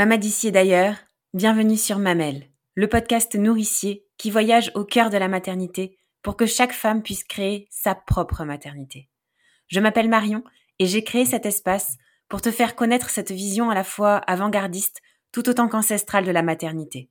Et d'ailleurs, bienvenue sur Mamelle, le podcast nourricier qui voyage au cœur de la maternité pour que chaque femme puisse créer sa propre maternité. Je m'appelle Marion et j'ai créé cet espace pour te faire connaître cette vision à la fois avant-gardiste tout autant qu'ancestrale de la maternité.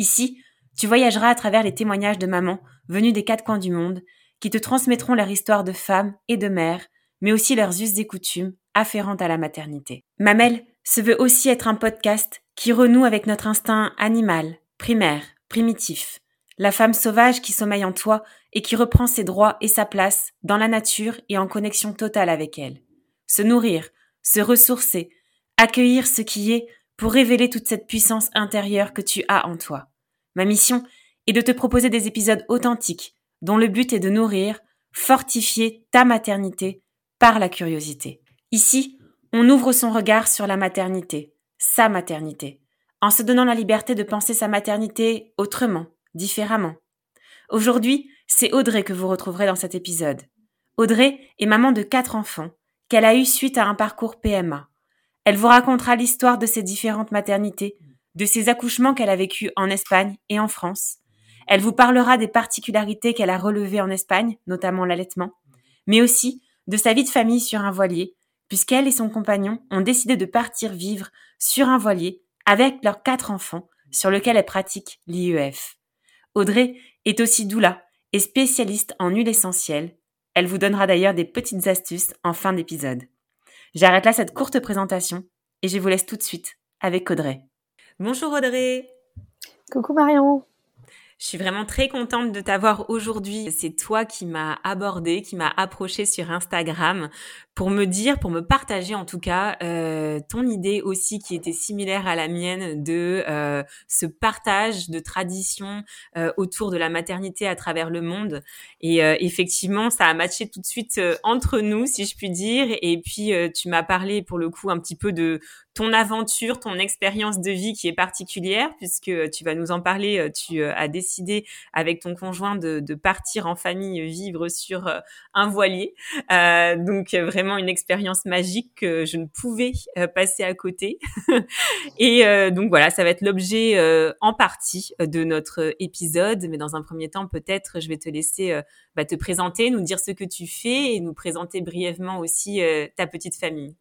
Ici, tu voyageras à travers les témoignages de mamans venues des quatre coins du monde qui te transmettront leur histoire de femmes et de mères, mais aussi leurs us et coutumes afférentes à la maternité. Mamelle se veut aussi être un podcast qui renoue avec notre instinct animal, primaire, primitif, la femme sauvage qui sommeille en toi et qui reprend ses droits et sa place dans la nature et en connexion totale avec elle. Se nourrir, se ressourcer, accueillir ce qui est pour révéler toute cette puissance intérieure que tu as en toi. Ma mission est de te proposer des épisodes authentiques dont le but est de nourrir, fortifier ta maternité par la curiosité. Ici, on ouvre son regard sur la maternité, sa maternité, en se donnant la liberté de penser sa maternité autrement, différemment. Aujourd'hui, c'est Audrey que vous retrouverez dans cet épisode. Audrey est maman de quatre enfants, qu'elle a eu suite à un parcours PMA. Elle vous racontera l'histoire de ses différentes maternités, de ses accouchements qu'elle a vécus en Espagne et en France. Elle vous parlera des particularités qu'elle a relevées en Espagne, notamment l'allaitement, mais aussi de sa vie de famille sur un voilier, puisqu'elle et son compagnon ont décidé de partir vivre sur un voilier avec leurs quatre enfants sur lequel elle pratique l'IEF. Audrey est aussi doula et spécialiste en huile essentielle. Elle vous donnera d'ailleurs des petites astuces en fin d'épisode. J'arrête là cette courte présentation et je vous laisse tout de suite avec Audrey. Bonjour Audrey. Coucou Marion. Je suis vraiment très contente de t'avoir aujourd'hui. C'est toi qui m'as abordé, qui m'a approché sur Instagram pour me dire, pour me partager en tout cas euh, ton idée aussi qui était similaire à la mienne de euh, ce partage de traditions euh, autour de la maternité à travers le monde. Et euh, effectivement, ça a matché tout de suite euh, entre nous, si je puis dire. Et puis euh, tu m'as parlé pour le coup un petit peu de ton aventure, ton expérience de vie qui est particulière, puisque tu vas nous en parler. Tu as décidé avec ton conjoint de, de partir en famille vivre sur un voilier. donc vraiment une expérience magique que je ne pouvais euh, passer à côté. et euh, donc voilà, ça va être l'objet euh, en partie de notre épisode, mais dans un premier temps, peut-être, je vais te laisser bah, te présenter, nous dire ce que tu fais et nous présenter brièvement aussi ta petite famille.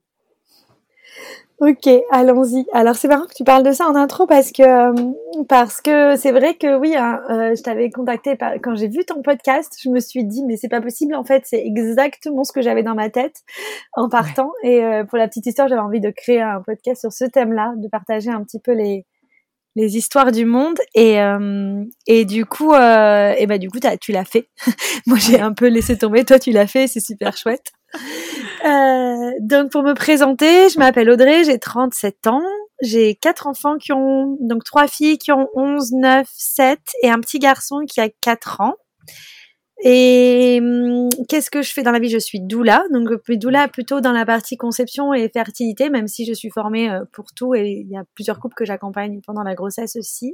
Ok, allons-y. Alors c'est marrant que tu parles de ça en intro parce que euh, parce que c'est vrai que oui, hein, euh, je t'avais contacté quand j'ai vu ton podcast, je me suis dit mais c'est pas possible en fait, c'est exactement ce que j'avais dans ma tête en partant. Et euh, pour la petite histoire, j'avais envie de créer un podcast sur ce thème-là, de partager un petit peu les les histoires du monde et et du coup et bah du coup tu l'as fait. Moi j'ai un peu laissé tomber, toi tu l'as fait, c'est super chouette. Euh, donc pour me présenter, je m'appelle Audrey, j'ai 37 ans, j'ai quatre enfants qui ont donc trois filles qui ont 11, 9, 7 et un petit garçon qui a 4 ans. Et hum, qu'est-ce que je fais dans la vie? Je suis doula, donc doula plutôt dans la partie conception et fertilité, même si je suis formée euh, pour tout et il y a plusieurs couples que j'accompagne pendant la grossesse aussi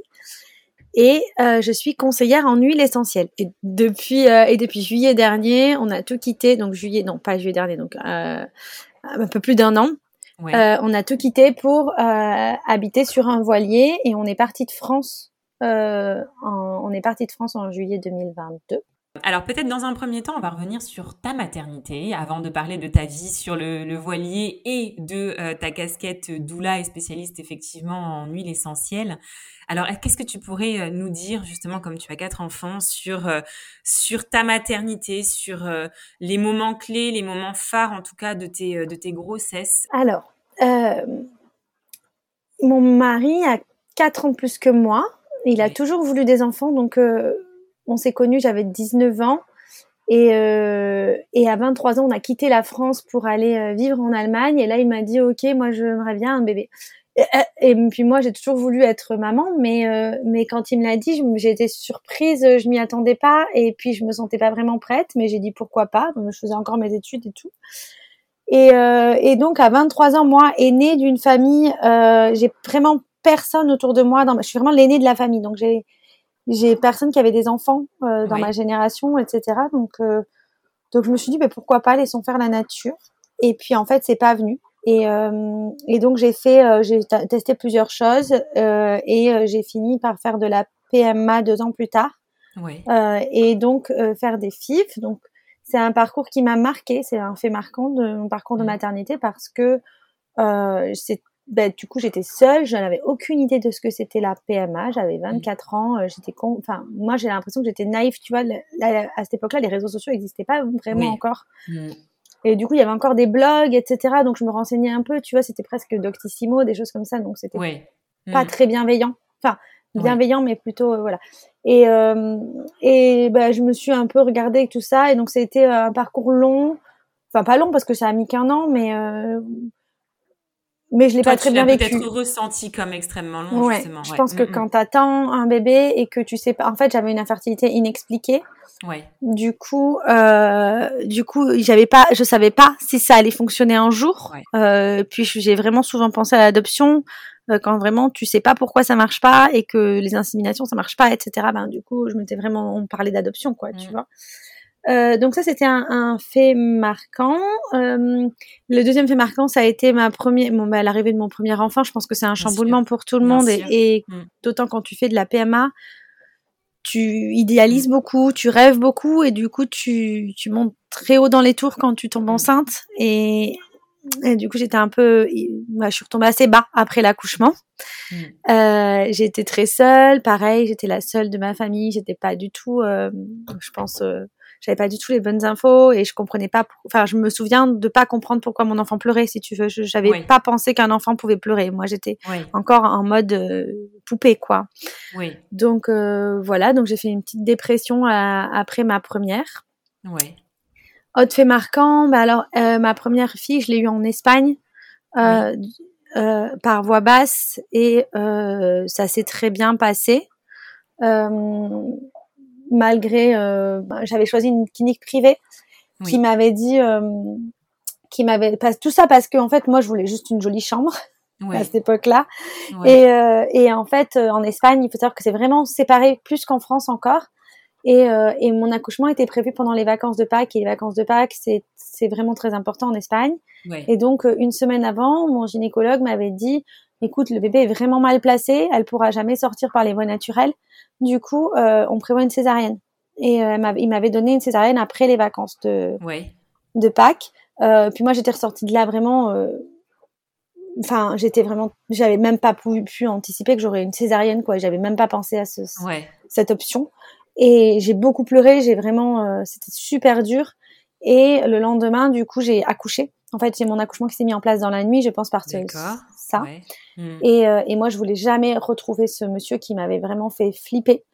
et euh, je suis conseillère en huile essentielle. Et depuis euh, et depuis juillet dernier, on a tout quitté. Donc juillet, non pas juillet dernier, donc euh, un peu plus d'un an. Euh, on a tout quitté pour euh, habiter sur un voilier et on est parti de France. En, on est parti de France en juillet 2022. Alors peut-être dans un premier temps, on va revenir sur ta maternité avant de parler de ta vie sur le, le voilier et de euh, ta casquette doula et spécialiste effectivement en huile essentielle. Alors qu'est-ce que tu pourrais euh, nous dire justement comme tu as quatre enfants sur euh, sur ta maternité, sur les moments clés, les moments phares en tout cas de tes de tes grossesses? Alors mon mari a quatre ans de plus que moi. Il a toujours voulu des enfants donc on s'est connus, j'avais 19 ans. Et, euh, à 23 ans, on a quitté la France pour aller euh, vivre en Allemagne. Et là, il m'a dit, OK, moi, j'aimerais bien un bébé. Et, puis moi, j'ai toujours voulu être maman, mais euh, mais quand il me l'a dit, j'ai été surprise, je m'y attendais pas, et puis je me sentais pas vraiment prête, mais j'ai dit pourquoi pas? Je faisais encore mes études et tout. Et, donc à 23 ans, moi, aînée d'une famille, j'ai vraiment personne autour de moi. Dans, je suis vraiment l'aînée de la famille, donc j'ai j'ai personne qui avait des enfants euh, dans ma génération, etc. Donc, euh, donc je me suis dit, mais pourquoi pas, laissons faire la nature. Et puis en fait, c'est pas venu. Et, euh, et donc j'ai fait, j'ai testé plusieurs choses et j'ai fini par faire de la PMA deux ans plus tard. Oui. et donc faire des FIF. Donc c'est un parcours qui m'a marqué, c'est un fait marquant de mon parcours de maternité parce que c'est ben, du coup, j'étais seule, je n'avais aucune idée de ce que c'était la PMA. J'avais 24 mmh. ans, euh, j'étais con... enfin, moi, j'ai l'impression que j'étais naïve, tu vois. à cette époque-là, les réseaux sociaux n'existaient pas vraiment encore. Mmh. Et du coup, il y avait encore des blogs, etc. Donc, je me renseignais un peu, tu vois. C'était presque Doctissimo, des choses comme ça. Donc, c'était pas mmh. très bienveillant. Enfin, bienveillant, mais plutôt, euh, voilà. Et, euh, et ben, je me suis un peu regardée tout ça. Et donc, c'était un parcours long. Enfin, pas long parce que ça a mis qu'un an, mais mais je l'ai pas très bien vécu. peut-être ressenti comme extrêmement long, ouais, justement. Je pense que quand tu attends un bébé et que tu sais pas, en fait, j'avais une infertilité inexpliquée. Ouais. Du coup, euh, du coup, j'avais pas, je savais pas si ça allait fonctionner un jour. Euh, puis j'ai vraiment souvent pensé à l'adoption euh, quand vraiment tu sais pas pourquoi ça marche pas et que les inséminations ça marche pas, etc. Ben du coup, je m'étais vraiment, on parlait d'adoption, quoi, tu mm. vois. Euh, donc ça, c'était un, un, fait marquant. Euh, le deuxième fait marquant, ça a été ma première, bon, bah, l'arrivée de mon premier enfant. Je pense que c'est un chamboulement pour tout le monde, et, et mm. d'autant quand tu fais de la PMA, tu idéalises mm. beaucoup, tu rêves beaucoup, et du coup, tu, tu montes très haut dans les tours quand tu tombes mm. enceinte. Et, et du coup, j'étais un peu, bah, je suis retombée assez bas après l'accouchement. Euh, j'étais très seule, pareil, j'étais la seule de ma famille. J'étais pas du tout, euh, je pense euh, j'avais pas du tout les bonnes infos et je comprenais pas. Enfin, je me souviens de pas comprendre pourquoi mon enfant pleurait, si tu veux. Je j'avais pas pensé qu'un enfant pouvait pleurer. Moi, j'étais encore en mode euh, poupée, quoi. Oui. Donc euh, voilà, donc j'ai fait une petite dépression après ma première. Oui. Autre fait marquant, bah alors euh, ma première fille, je l'ai eue en Espagne. par voix basse et ça s'est très bien passé. Euh, malgré, euh, bah, j'avais choisi une clinique privée qui m'avait dit, euh, qui m'avait tout ça parce que en fait moi je voulais juste une jolie chambre. à cette époque-là. Et, euh, et en fait, en Espagne, il faut savoir que c'est vraiment séparé plus qu'en France encore. Et, et mon accouchement était prévu pendant les vacances de Pâques. Et les vacances de Pâques, c'est, c'est vraiment très important en Espagne. Et donc, une semaine avant, mon gynécologue m'avait dit, écoute, le bébé est vraiment mal placé, elle pourra jamais sortir par les voies naturelles. Du coup, euh, on prévoit une césarienne. Et euh, il m'avait donné une césarienne après les vacances de, de Pâques. Euh, puis moi, j'étais ressortie de là vraiment. Enfin, j'étais vraiment. J'avais même pas pu, pu anticiper que j'aurais une césarienne, quoi. J'avais même pas pensé à ce, cette option. Et j'ai beaucoup pleuré. J'ai vraiment. C'était super dur. Et le lendemain, du coup, j'ai accouché. En fait, j'ai mon accouchement qui s'est mis en place dans la nuit, je pense, par ça. Et, euh, et, moi, je voulais jamais retrouver ce monsieur qui m'avait vraiment fait flipper.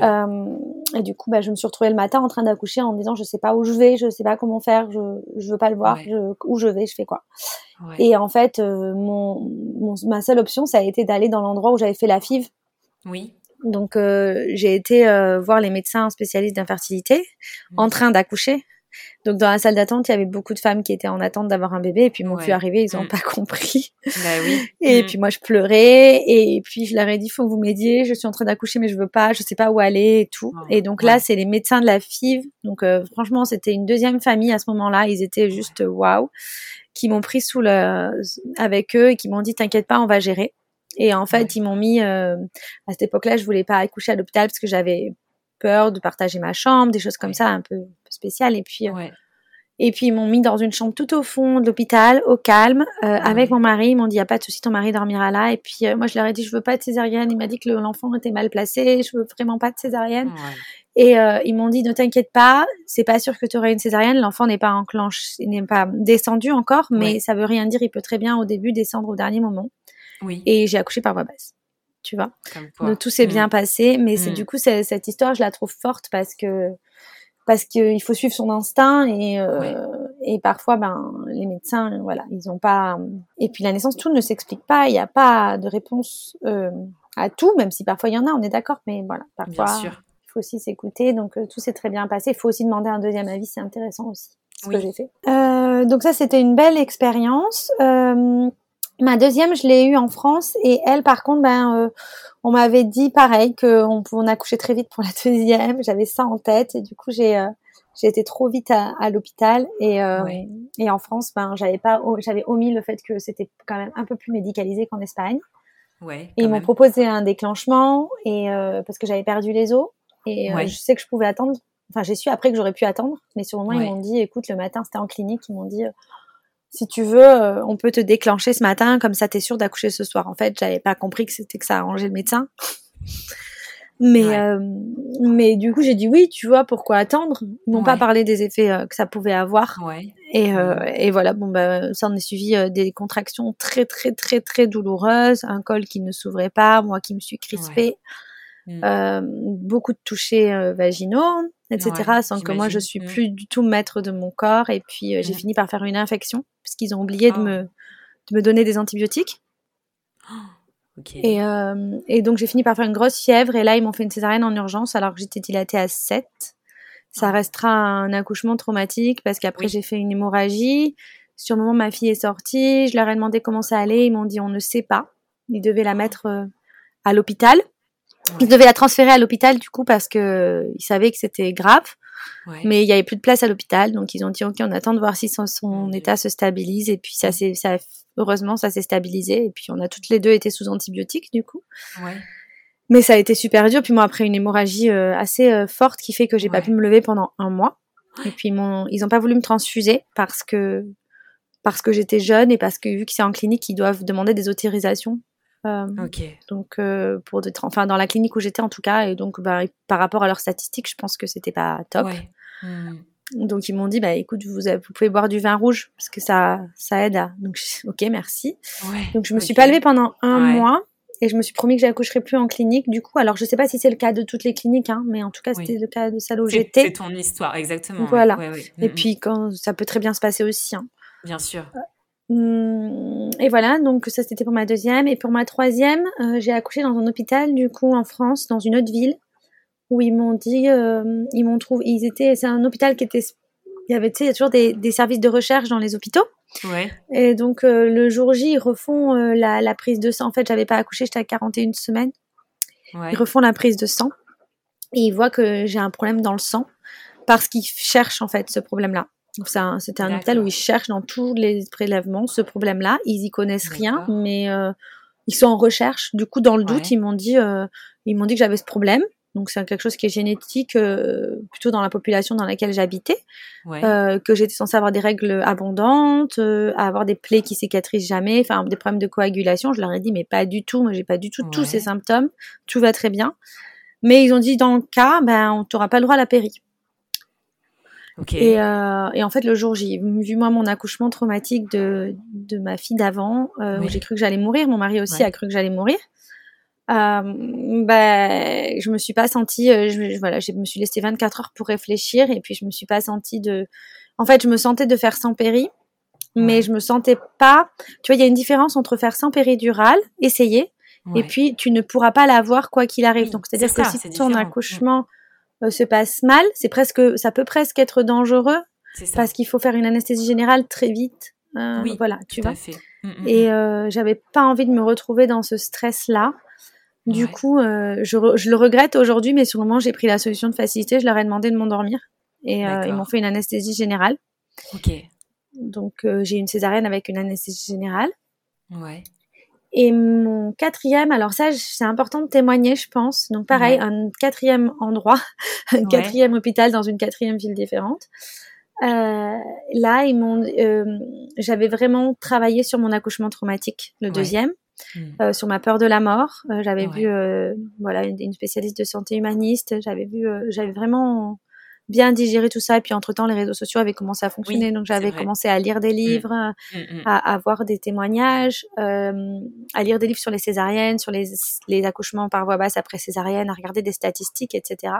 Euh, et du coup, bah, je me suis retrouvée le matin en train d'accoucher en me disant, je sais pas où je vais, je sais pas comment faire, je, je veux pas le voir, où je vais, je fais quoi. Et en fait, euh, mon, ma seule option, ça a été d'aller dans l'endroit où j'avais fait la FIV. Oui. Donc, euh, j'ai été voir les médecins spécialistes d'infertilité en train d'accoucher donc dans la salle d'attente, il y avait beaucoup de femmes qui étaient en attente d'avoir un bébé et puis mon ouais. arrivé, ils n'ont mm. pas compris. Bah oui. Et mm. puis moi je pleurais et puis je leur ai dit faut que vous m'aidiez, je suis en train d'accoucher mais je veux pas, je sais pas où aller et tout. et donc là, c'est les médecins de la FIV. Donc euh, franchement, c'était une deuxième famille à ce moment-là, ils étaient juste waouh qui m'ont pris sous le avec eux et qui m'ont dit t'inquiète pas, on va gérer. Et en fait, ils m'ont mis euh, à cette époque-là, je voulais pas accoucher à l'hôpital parce que j'avais peur de partager ma chambre, des choses comme ça un peu, spéciales. Et puis, euh, et puis ils m'ont mis dans une chambre tout au fond de l'hôpital, au calme, euh, ah avec mon mari. Ils m'ont dit, il y a pas de souci, ton mari dormira là. Et puis euh, moi, je leur ai dit, je veux pas de césarienne. Il m'a dit que l'enfant était mal placé. Je veux vraiment pas de césarienne. Et ils m'ont dit, ne t'inquiète pas, c'est pas sûr que tu auras une césarienne. L'enfant n'est pas enclenché, n'est pas descendu encore, mais ça veut rien dire. Il peut très bien au début descendre au dernier moment. Oui. Et j'ai accouché par voie basse tu vois. Donc tout s'est bien mm. passé, mais c'est mm. du coup cette histoire, je la trouve forte parce que parce qu'il faut suivre son instinct et euh, et parfois ben les médecins voilà ils ont pas et puis la naissance tout ne s'explique pas, il n'y a pas de réponse euh, à tout, même si parfois il y en a, on est d'accord, mais voilà parfois il faut aussi s'écouter, donc euh, tout s'est très bien passé. Il faut aussi demander un deuxième avis, c'est intéressant aussi ce que j'ai fait. donc ça c'était une belle expérience. Ma deuxième, je l'ai eue en France et elle, par contre, ben, euh, on m'avait dit pareil qu'on pouvait en accoucher très vite pour la deuxième. J'avais ça en tête et du coup, j'ai euh, j'ai été trop vite à, à l'hôpital et, euh, et en France, ben j'avais pas, j'avais omis le fait que c'était quand même un peu plus médicalisé qu'en Espagne. Ouais, et ils m'ont proposé un déclenchement et parce que j'avais perdu les os et je sais que je pouvais attendre. Enfin, j'ai su après que j'aurais pu attendre, mais sur le moment ils m'ont dit, écoute, le matin c'était en clinique, ils m'ont dit, si tu veux, on peut te déclencher ce matin, comme ça t'es sûr d'accoucher ce soir. En fait, j'avais pas compris que c'était que ça arrangeait le médecin. Mais, euh, mais du coup, j'ai dit oui, tu vois, pourquoi attendre? Ils m'ont pas parlé des effets euh, que ça pouvait avoir. Ouais. Et, euh, et voilà, bon, bah, ça en est suivi euh, des contractions très, très, très, très douloureuses, un col qui ne s'ouvrait pas, moi qui me suis crispée, mmh. beaucoup de touchés vaginaux, etc., sans que moi je suis mmh. plus du tout maître de mon corps. Et puis, j'ai mmh. fini par faire une infection, puisqu'ils ont oublié de, oh. me, de me donner des antibiotiques. Oh. Et, euh, et, donc j'ai fini par faire une grosse fièvre et là ils m'ont fait une césarienne en urgence alors que j'étais dilatée à 7. Ça ah. restera un accouchement traumatique parce qu'après j'ai fait une hémorragie. Sur le moment ma fille est sortie, je leur ai demandé comment ça allait, ils m'ont dit on ne sait pas. Ils devaient la mettre euh, à l'hôpital. Ils devaient la transférer à l'hôpital du coup parce que ils savaient que c'était grave. Mais il y avait plus de place à l'hôpital, donc ils ont dit ok, on attend de voir si son, son état se stabilise et puis ça c'est ça heureusement ça s'est stabilisé et puis on a toutes les deux été sous antibiotiques du coup. Ouais. Mais ça a été super dur. Puis moi après une hémorragie euh, assez euh, forte qui fait que j'ai pas pu me lever pendant un mois. Et puis mon, ils ont pas voulu me transfuser parce que parce que j'étais jeune et parce que vu que c'est en clinique, ils doivent demander des autorisations euh. Donc euh, pour des enfin dans la clinique où j'étais en tout cas et donc bah, par rapport à leurs statistiques, je pense que c'était pas top. Ouais. Hmm. Donc ils m'ont dit bah écoute vous, vous, pouvez boire du vin rouge parce que ça ça aide à donc ok merci. Ouais, donc je me suis pas levée pendant un mois et je me suis promis que j'accoucherai plus en clinique du coup alors je sais pas si c'est le cas de toutes les cliniques hein, mais en tout cas c'était le cas de celle où j'étais. C'est ton histoire exactement. Voilà. Et hmm. puis quand ça peut très bien se passer aussi. Hein. Bien sûr. Hum, et voilà, donc ça c'était pour ma deuxième. Et pour ma troisième, euh, j'ai accouché dans un hôpital, du coup, en France, dans une autre ville, où ils m'ont dit, euh, ils m'ont trouvé, ils étaient, c'est un hôpital qui était, il y avait, tu sais, il y a toujours des, des, services de recherche dans les hôpitaux. Ouais. Et donc euh, le jour J, ils refont la, la, prise de sang. En fait, j'avais pas accouché, j'étais à 41 semaines. Ouais. Ils refont la prise de sang et ils voient que j'ai un problème dans le sang parce qu'ils cherchent en fait ce problème-là. C'était un hôpital où ils cherchent dans tous les prélèvements ce problème-là. Ils y connaissent rien, mais euh, ils sont en recherche. Du coup, dans le doute, ils m'ont dit, euh, ils m'ont dit que j'avais ce problème. Donc c'est quelque chose qui est génétique euh, plutôt dans la population dans laquelle j'habitais, euh, que j'étais censée avoir des règles abondantes, euh, avoir des plaies qui cicatrisent jamais, enfin des problèmes de coagulation. Je leur ai dit mais pas du tout, moi j'ai pas du tout tous ces symptômes, tout va très bien. Mais ils ont dit dans le cas, ben on t'aura pas le droit à la péri. Et, euh, et, en fait, le jour, j'ai vu moi mon accouchement traumatique de, de ma fille d'avant, euh, où j'ai cru que j'allais mourir. Mon mari aussi a cru que j'allais mourir. Euh, ben, je me suis pas sentie, euh, je, voilà, je me suis laissée 24 heures pour réfléchir et puis je me suis pas sentie de, en fait, je me sentais de faire sans péri, mais je me sentais pas, tu vois, il y a une différence entre faire sans péridurale, essayer, et puis tu ne pourras pas l'avoir quoi qu'il arrive. Donc, c'est-à-dire que si ton accouchement euh, se passe mal, c'est presque, ça peut presque être dangereux parce qu'il faut faire une anesthésie générale très vite. Euh, oui, voilà, tu vois. Fait. Mm, mm, et mm. euh, j'avais pas envie de me retrouver dans ce stress-là. Du coup, euh, je, je, le regrette aujourd'hui, mais sur le moment, j'ai pris la solution de facilité. Je leur ai demandé de m'endormir et euh, ils m'ont fait une anesthésie générale. Ok. Donc euh, j'ai une césarienne avec une anesthésie générale. Ouais. Et mon quatrième, alors ça, c'est important de témoigner, je pense. Donc pareil, un quatrième endroit, un quatrième hôpital dans une quatrième ville différente. Euh, là, ils m'ont, euh, j'avais vraiment travaillé sur mon accouchement traumatique, le deuxième, hmm. euh, sur ma peur de la mort. Euh, j'avais vu, euh, voilà, une, une, spécialiste de santé humaniste. J'avais vu, j'avais vraiment bien digérer tout ça. Et puis entre temps, les réseaux sociaux avaient commencé à fonctionner, donc j'avais commencé à lire des mmh. livres, mmh, mmh. À, à, voir des témoignages, euh, à lire des livres sur les césariennes, sur les, les accouchements par voie basse après césarienne, à regarder des statistiques, etc.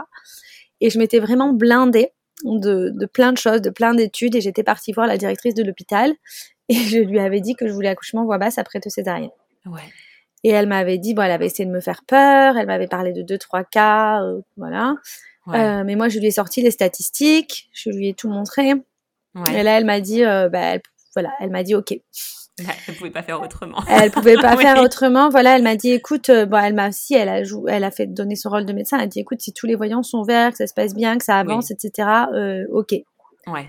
Et je m'étais vraiment blindée de, de plein de choses, de plein d'études, et j'étais partie voir la directrice de l'hôpital, et je lui avais dit que je voulais accouchement voie basse après deux césariennes. Ouais. Et elle m'avait dit, bon, elle avait essayé de me faire peur, elle m'avait parlé de deux, trois cas, euh, voilà. Euh, mais moi, je lui ai sorti les statistiques, je lui ai tout montré. Ouais. Et là, elle m'a dit, euh, bah, voilà, elle m'a dit ok. Elle pouvait pas faire autrement. Elle pouvait pas faire autrement. Voilà, elle m'a dit, écoute, euh, bon, elle m'a si, elle a joué, elle a fait donner son rôle de médecin. Elle a dit, écoute, si tous les voyants sont verts, que ça se passe bien, que ça avance, etc. Ok. Ouais.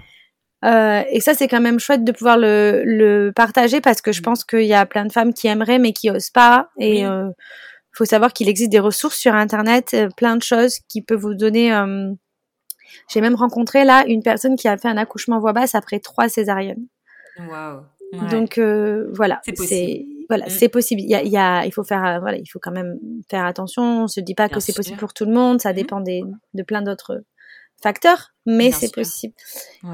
Euh, et ça, c'est quand même chouette de pouvoir le, le partager parce que je mm. pense qu'il y a plein de femmes qui aimeraient mais qui osent pas. Et euh, faut savoir qu'il existe des ressources sur Internet, euh, plein de choses qui peuvent vous donner. Euh, j'ai même rencontré là une personne qui a fait un accouchement voix basse après trois césariennes. Wow. Donc voilà, c'est voilà, mm. c'est possible. Il y a, il y a, il faut faire, voilà, il faut quand même faire attention. On se dit pas que c'est possible pour tout le monde. Ça mm. dépend des, de plein d'autres facteur, mais c'est possible.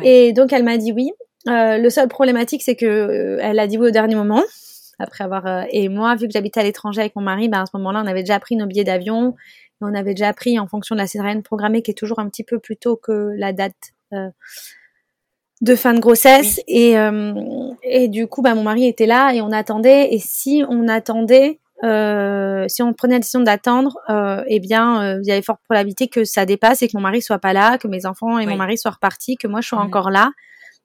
Et donc elle m'a dit oui. Euh, le seul problématique, c'est que euh, elle a dit oui au dernier moment. Après avoir euh, et moi, vu que j'habitais à l'étranger avec mon mari, ben, à ce moment-là, on avait déjà pris nos billets d'avion. On avait déjà pris en fonction de la césarienne programmée, qui est toujours un petit peu plus tôt que la date de fin de grossesse. Et, et du coup, ben, mon mari était là et on attendait. Et si on attendait, euh, si on prenait la décision d'attendre, euh, eh bien, euh, il y avait forte probabilité que ça dépasse et que mon mari soit pas là, que mes enfants et mon mari soient repartis, que moi je sois encore là.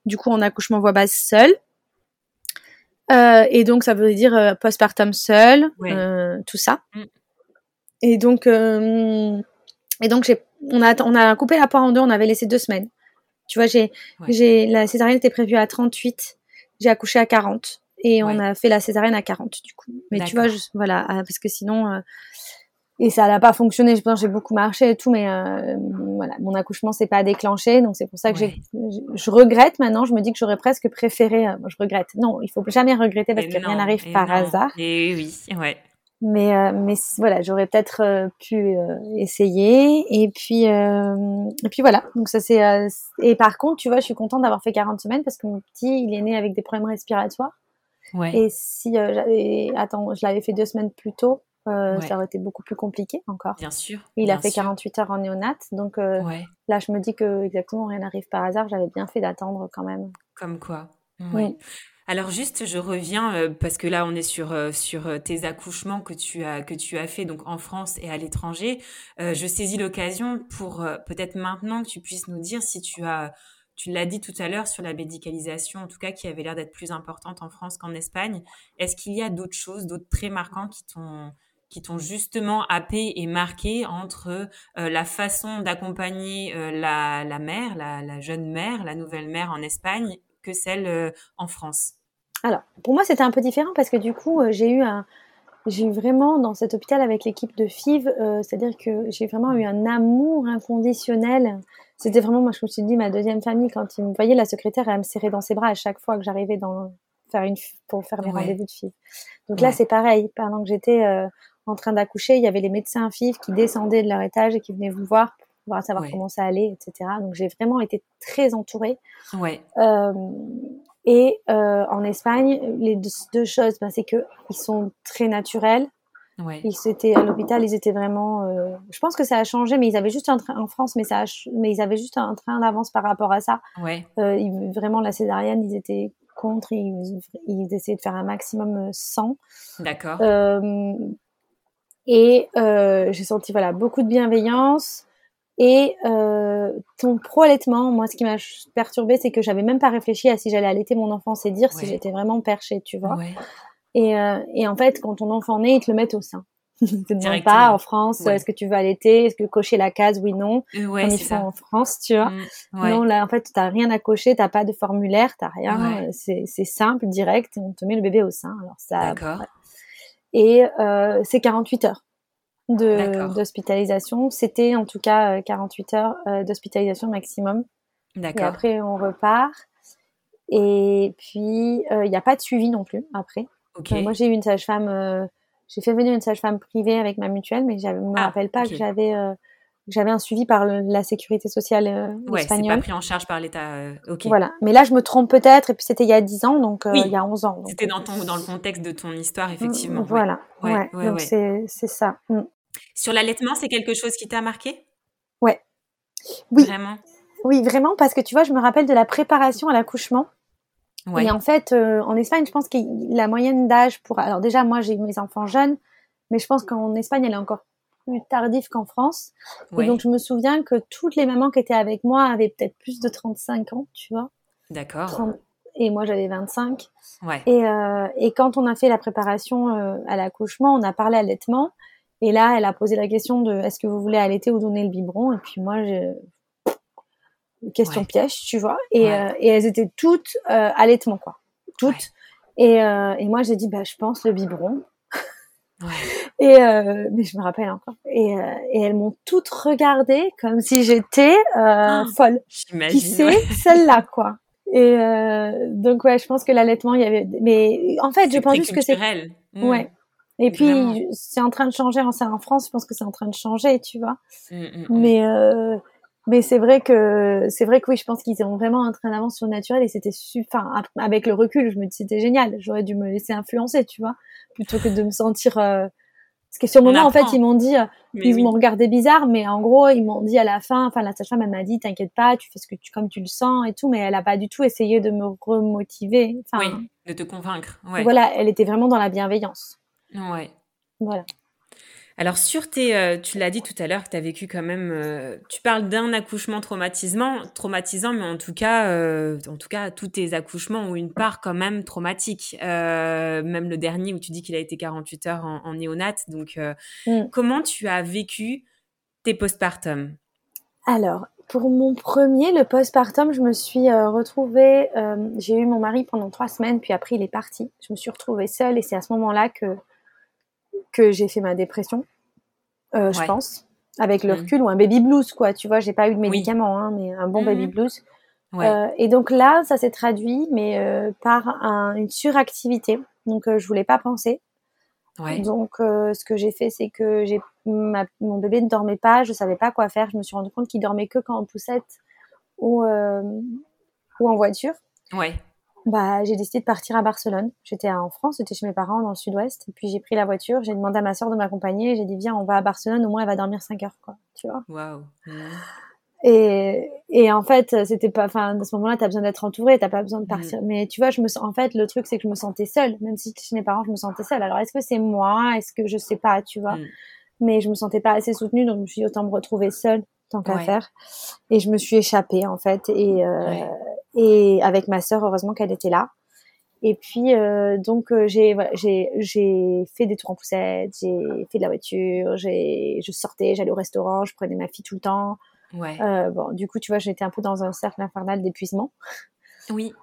Du coup, en accouchement voix basse seul. et donc, ça veut dire postpartum seul, tout ça. Mm. Et donc, et donc, on a, on a coupé la poire en deux. On avait laissé deux semaines. Tu vois, j'ai, j'ai, la césarienne était prévue à 38. J'ai accouché à 40 et on a fait la césarienne à 40 du coup. Mais tu vois, voilà, ah, parce que sinon euh, et ça n'a pas fonctionné. Je pense j'ai beaucoup marché et tout, mais euh, voilà, mon accouchement s'est pas déclenché, donc c'est pour ça que j'ai, je regrette maintenant. Je me dis que j'aurais presque préféré. Euh, je regrette. Non, il faut jamais regretter parce que rien n'arrive par hasard. Et oui, ouais. Mais mais voilà, j'aurais peut-être pu essayer et puis et puis voilà. Donc ça c'est et par contre, tu vois, je suis contente d'avoir fait 40 semaines parce que mon petit, il est né avec des problèmes respiratoires. Et si euh, j'avais, attends, je l'avais fait deux semaines plus tôt, euh, ça aurait été beaucoup plus compliqué encore. Bien sûr. Il a fait 48 heures en néonat, donc euh, là je me dis que exactement rien n'arrive par hasard. J'avais bien fait d'attendre quand même. Comme quoi. Oui. Alors juste, je reviens parce que là on est sur sur tes accouchements que tu as que tu as fait donc en France et à l'étranger. je saisis l'occasion pour peut-être maintenant que tu puisses nous dire si tu as tu l'as dit tout à l'heure sur la médicalisation, en tout cas qui avait l'air d'être plus importante en France qu'en Espagne. Est-ce qu'il y a d'autres choses, d'autres traits marquants qui t'ont qui t'ont justement happé et marqué entre euh, la façon d'accompagner euh, la, la, mère, la, la, jeune mère, la nouvelle mère en Espagne, que celle euh, en France Alors, pour moi, c'était un peu différent parce que du coup, j'ai eu un, j'ai eu vraiment dans cet hôpital avec l'équipe de FIV, c'est-à-dire que j'ai vraiment eu un amour inconditionnel c'était vraiment, moi, je me suis dit, ma deuxième famille, quand il me voyait, la secrétaire, elle me serrait dans ses bras à chaque fois que j'arrivais dans, faire une, pour faire mes rendez-vous de FIV. Donc là, c'est pareil. Pendant que j'étais euh, en train d'accoucher, il y avait les médecins FIV qui descendaient de leur étage et qui venaient vous voir pour pouvoir savoir comment ça allait, etc. Donc j'ai vraiment été très entourée. Ouais. Euh, et euh, en Espagne, les deux, deux choses, ben, c'est que ils sont très naturels. Ouais. Ils étaient à l'hôpital, ils étaient vraiment. Euh, je pense que ça a changé, mais ils avaient juste un train en France, mais ça, mais ils avaient juste un train d'avance par rapport à ça. Ouais. Euh, ils, vraiment la césarienne, ils étaient contre, ils, ils essayaient de faire un maximum sans. D'accord. Et euh, j'ai senti voilà beaucoup de bienveillance. Et euh, ton pro-allaitement, moi, ce qui m'a perturbé, c'est que j'avais même pas réfléchi à si j'allais allaiter mon enfant, c'est dire si j'étais vraiment perchée, tu vois. Ouais. Et, euh, et en fait, quand ton enfant naît, ils te le mettent au sein. Ils te demandent pas en France, est-ce que tu veux allaiter, est-ce que cocher la case oui non, euh, comme ils font en France, tu vois. Mmh, ouais. Non, là en fait, t'as rien à cocher, t'as pas de formulaire, t'as rien, c'est simple, direct, on te met le bébé au sein. Alors ça. Et euh, c'est 48 heures d'hospitalisation. C'était en tout cas 48 heures euh, d'hospitalisation maximum. D'accord. Et après on repart. Et puis il n'y a pas de suivi non plus après. Okay. Euh, moi, j'ai eu une sage-femme, euh, j'ai fait venir une sage-femme privée avec ma mutuelle, mais je ne me ah, rappelle pas que j'avais euh, j'avais un suivi par le, la sécurité sociale euh, ouais, espagnole. c'est pas pris en charge par l'État. Euh, ok. Voilà. Mais là, je me trompe peut-être, et puis c'était il y a 10 ans, donc oui. il y a 11 ans. C'était dans, ton, dans le contexte de ton histoire, effectivement. Voilà. Ouais. ouais, ouais donc c'est ça. Mm. Sur l'allaitement, c'est quelque chose qui t'a marqué? Ouais. Oui. Vraiment? Oui, vraiment, parce que tu vois, je me rappelle de la préparation à l'accouchement. Et en fait, euh, en Espagne, je pense que la moyenne d'âge pour... Alors déjà, moi, j'ai mes enfants jeunes, mais je pense qu'en Espagne, elle est encore plus tardive qu'en France. Ouais. Et donc, je me souviens que toutes les mamans qui étaient avec moi avaient peut-être plus de 35 ans, tu vois. D'accord. et moi j'avais 25. Ouais. Et, euh, et quand on a fait la préparation euh, à l'accouchement, on a parlé allaitement. Et là, elle a posé la question de est-ce que vous voulez allaiter ou donner le biberon? Et puis moi, j'ai question Ouais. piège, tu vois. Et, euh, et elles étaient toutes allaitement, quoi. Toutes. Et, et moi, j'ai dit, bah, je pense le biberon. Ouais. Et euh, mais je me rappelle encore. Et, euh, et elles m'ont toutes regardée comme si j'étais euh, Oh, folle. Qui J'imagine. c'est ouais. celle-là, quoi. Et euh, donc ouais, je pense que l'allaitement, il y avait. Mais en fait, je pense juste que c'est. culturel. Mm. Ouais. Et puis c'est en train de changer. En, France, je pense que c'est en train de changer, tu vois. Mm, mm, mm. Mais mais c'est vrai que c'est vrai que oui, je pense qu'ils ont vraiment un train d'avance sur le naturel et c'était. Enfin, avec le recul, je me dis c'était génial. J'aurais dû me laisser influencer, tu vois, plutôt que de me sentir. euh, Parce que sur le moment, en fait, ils m'ont dit, euh, Mais ils oui. m'ont regardé bizarre, mais en gros, ils m'ont dit à la fin, enfin, la sage-femme, elle m'a dit, t'inquiète pas, tu fais ce que tu, comme tu le sens et tout, mais elle a pas du tout essayé de me remotiver. Enfin, Oui, de te convaincre. Ouais. voilà, elle était vraiment dans la bienveillance. Ouais. Voilà. Alors sur tes, euh, tu l'as dit tout à l'heure que tu as vécu quand même, euh, tu parles d'un accouchement traumatisant, traumatisant, mais en tout cas, euh, en tout cas, tous tes accouchements ont une part quand même traumatique. Même le dernier où tu dis qu'il a été 48 heures en, en néonate. Donc, Mm. comment tu as vécu tes postpartum Alors, pour mon premier, le postpartum, je me suis retrouvée, j'ai eu mon mari pendant trois semaines, puis après il est parti. Je me suis retrouvée seule et c'est à ce moment-là que, que j'ai fait ma dépression, euh, je pense, avec le Mm. recul ou un baby blues, quoi. Tu vois, j'ai pas eu de médicaments, hein, mais un bon Mhm. baby blues. Ouais. Euh, et donc là, ça s'est traduit, mais euh, par un- une suractivité. Donc je voulais pas penser. ouais. Donc ce que j'ai fait, c'est que j'ai mon bébé ne dormait pas, je savais pas quoi faire. Je me suis rendu compte qu'il dormait que quand en poussette ou ou en voiture. Ouais. Bah j'ai décidé de partir à Barcelone. J'étais en France, j'étais chez mes parents dans le Sud-Ouest. Et puis j'ai pris la voiture, j'ai demandé à ma soeur de m'accompagner. J'ai dit viens, on va à Barcelone, au moins elle va dormir 5 heures, quoi. Tu vois. Waouh. Mm. Et, et en fait, c'était pas, enfin, à ce moment-là, t'as besoin d'être entouré, t'as pas besoin de Mm. partir. Mais tu vois, je me sens, en fait, le truc, c'est que je me sentais seule. Même si j'étais chez mes parents, je me sentais seule. Alors, est-ce que c'est moi? Est-ce que je sais pas, tu vois? Mm. Mais je me sentais pas assez soutenue, donc je me suis dit, autant me retrouver seule, tant qu'à Ouais. faire. Et je me suis échappée, en fait. Et, euh, Ouais. et avec ma sœur, heureusement qu'elle était là. Et puis, euh, donc, euh, j'ai, voilà, j'ai, j'ai fait des tours en poussette, j'ai fait de la voiture, j'ai, je sortais, j'allais au restaurant, je prenais ma fille tout le temps. Ouais. Euh, bon, du coup, tu vois, j'étais un peu dans un cercle infernal d'épuisement. Oui.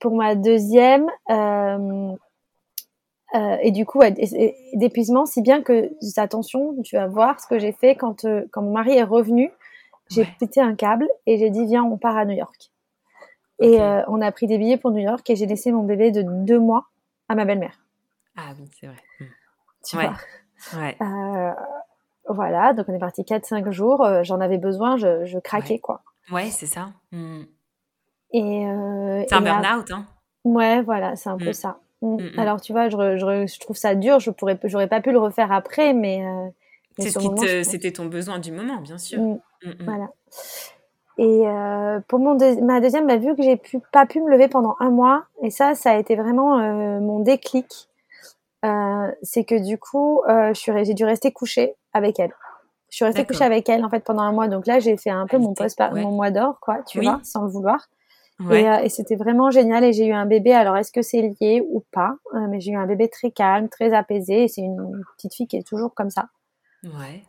Pour ma deuxième, euh, et du coup, d'épuisement, si bien que, attention, tu vas voir ce que j'ai fait quand, euh, quand mon mari est revenu. J'ai Ouais. pété un câble et j'ai dit, viens, on part à New York. Et euh, on a pris des billets pour New York et j'ai laissé mon bébé de deux mois à ma belle-mère. Ah oui, c'est vrai. Mm. Tu Ouais. vois Ouais. Voilà, donc on est parti 4-5 jours. J'en avais besoin, je, je craquais, quoi. Ouais, c'est ça. Mm. Et, C'est un burn-out, hein. Ouais, voilà, c'est un peu Mm. ça. Mm. Mm, mm. Alors tu vois, je, trouve ça dur. Je pourrais, j'aurais pas pu le refaire après, mais, euh, mais C'est ce moment, c'était ton besoin du moment, bien sûr. Voilà. Et euh, pour mon ma deuxième, bah, vu que j'ai pu, pas pu me lever pendant un mois, et ça, ça a été vraiment euh, mon déclic. Euh, c'est que du coup, euh, j'ai dû rester couchée avec elle. Je suis restée couchée avec elle en fait pendant un mois. Donc là, j'ai fait un peu mon Alité, post, ouais. mon mois d'or, quoi, tu Oui. vois, sans le vouloir. Ouais. Et, euh, et c'était vraiment génial. Et j'ai eu un bébé. Alors, est-ce que c'est lié ou pas? Euh, Mais j'ai eu un bébé très calme, très apaisé. Et c'est une petite fille qui est toujours comme ça. Ouais.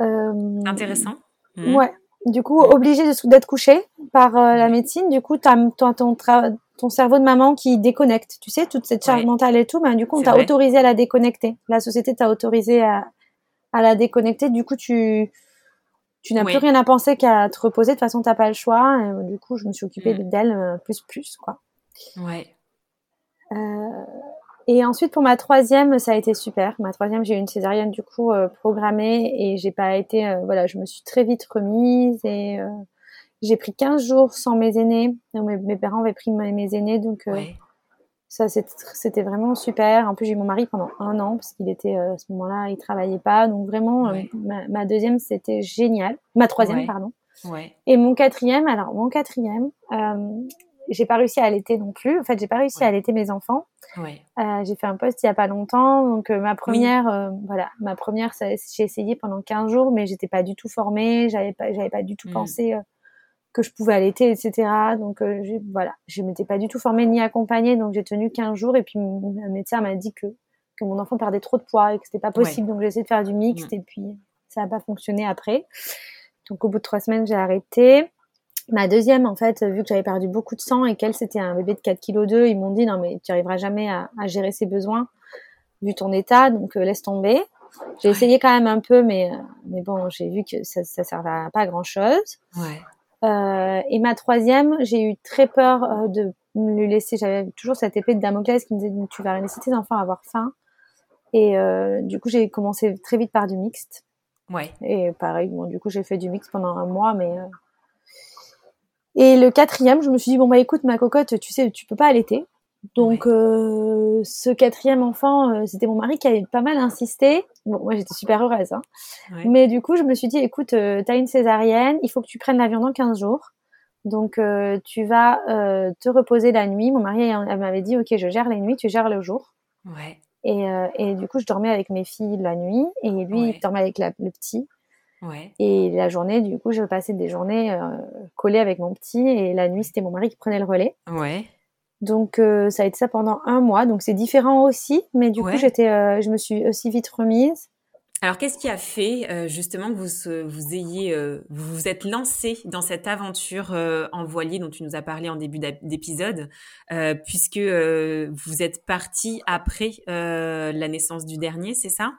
Euh, Intéressant. Mm. Ouais. Du coup, obligée d'être couchée par la médecine. Du coup, t'as ton, ton, tra- ton cerveau de maman qui déconnecte. Tu sais, toute cette charge Ouais. mentale et tout. Ben, du coup, on t'a autorisé à la déconnecter. La société t'a autorisé à, à la déconnecter. Du coup, tu, tu n'as Oui. plus rien à penser qu'à te reposer. De toute façon, t'as pas le choix. Et, euh, du coup, je me suis occupée Mm. d'elle euh, plus plus, quoi. Ouais. Euh, et ensuite pour ma troisième, ça a été super. Ma troisième, j'ai eu une césarienne du coup euh, programmée et j'ai pas été, voilà, je me suis très vite remise et euh, j'ai pris 15 jours sans mes aînés. Donc, mes, mes parents avaient pris mes, mes aînés, donc euh, Ouais. Ça c'était vraiment super. En plus j'ai eu mon mari pendant un an parce qu'il était euh, à ce moment-là, il travaillait pas, donc vraiment euh, ma, ma deuxième c'était génial. Ma troisième, Ouais. pardon. Ouais. Et mon quatrième, alors mon quatrième, euh, j'ai pas réussi à allaiter non plus. En fait, j'ai pas réussi à allaiter mes enfants. Ouais. J'ai fait un post il y a pas longtemps, donc ma première, voilà, ma première, j'ai essayé pendant 15 jours, mais j'étais pas du tout formée, j'avais pas, j'avais pas du tout Mm. pensé que je pouvais allaiter, etc. Donc euh, voilà, je m'étais pas du tout formée ni accompagnée, donc j'ai tenu 15 jours et puis mon médecin m'a dit que que mon enfant perdait trop de poids et que c'était pas possible, donc j'ai essayé de faire du mixte mm. et puis ça n'a pas fonctionné après. Donc au bout de trois semaines, j'ai arrêté. Ma deuxième, en fait, vu que j'avais perdu beaucoup de sang et qu'elle c'était un bébé de 4 kg 2, ils m'ont dit non mais tu arriveras jamais à, à, gérer ses besoins vu ton état, donc euh, laisse tomber. J'ai essayé quand même un peu, mais euh, mais bon, j'ai vu que ça ça servait à pas grand chose. Ouais. Euh, et ma troisième, j'ai eu très peur euh, de lui laisser. J'avais toujours cette épée de Damoclès qui me disait tu vas laisser tes enfants avoir faim. Et euh, du coup, j'ai commencé très vite par du mixte. Ouais. Et pareil, bon, du coup, j'ai fait du mix pendant un mois, mais. Euh... Et le quatrième, je me suis dit bon bah écoute ma cocotte, tu sais, tu peux pas allaiter. Donc euh, ce quatrième enfant, euh, c'était mon mari qui avait pas mal insisté. Bon, moi j'étais super heureuse. Hein. Mais du coup, je me suis dit, écoute, euh, t'as une césarienne, il faut que tu prennes l'avion dans 15 jours. Donc tu vas te reposer la nuit. Mon mari elle m'avait dit, ok, je gère les nuits, tu gères le jour. Ouais. Et, et du coup, je dormais avec mes filles la nuit et lui, il dormait avec la, le petit. Ouais. Et la journée, du coup, je passais des journées collées avec mon petit et la nuit, c'était mon mari qui prenait le relais. Ouais. Donc euh, ça a été ça pendant un mois. Donc c'est différent aussi, mais du coup j'étais, euh, je me suis aussi vite remise. Alors qu'est-ce qui a fait euh, justement que vous vous ayez vous vous êtes lancé dans cette aventure en voilier dont tu nous as parlé en début d'épisode, puisque vous êtes parti après la naissance du dernier, c'est ça?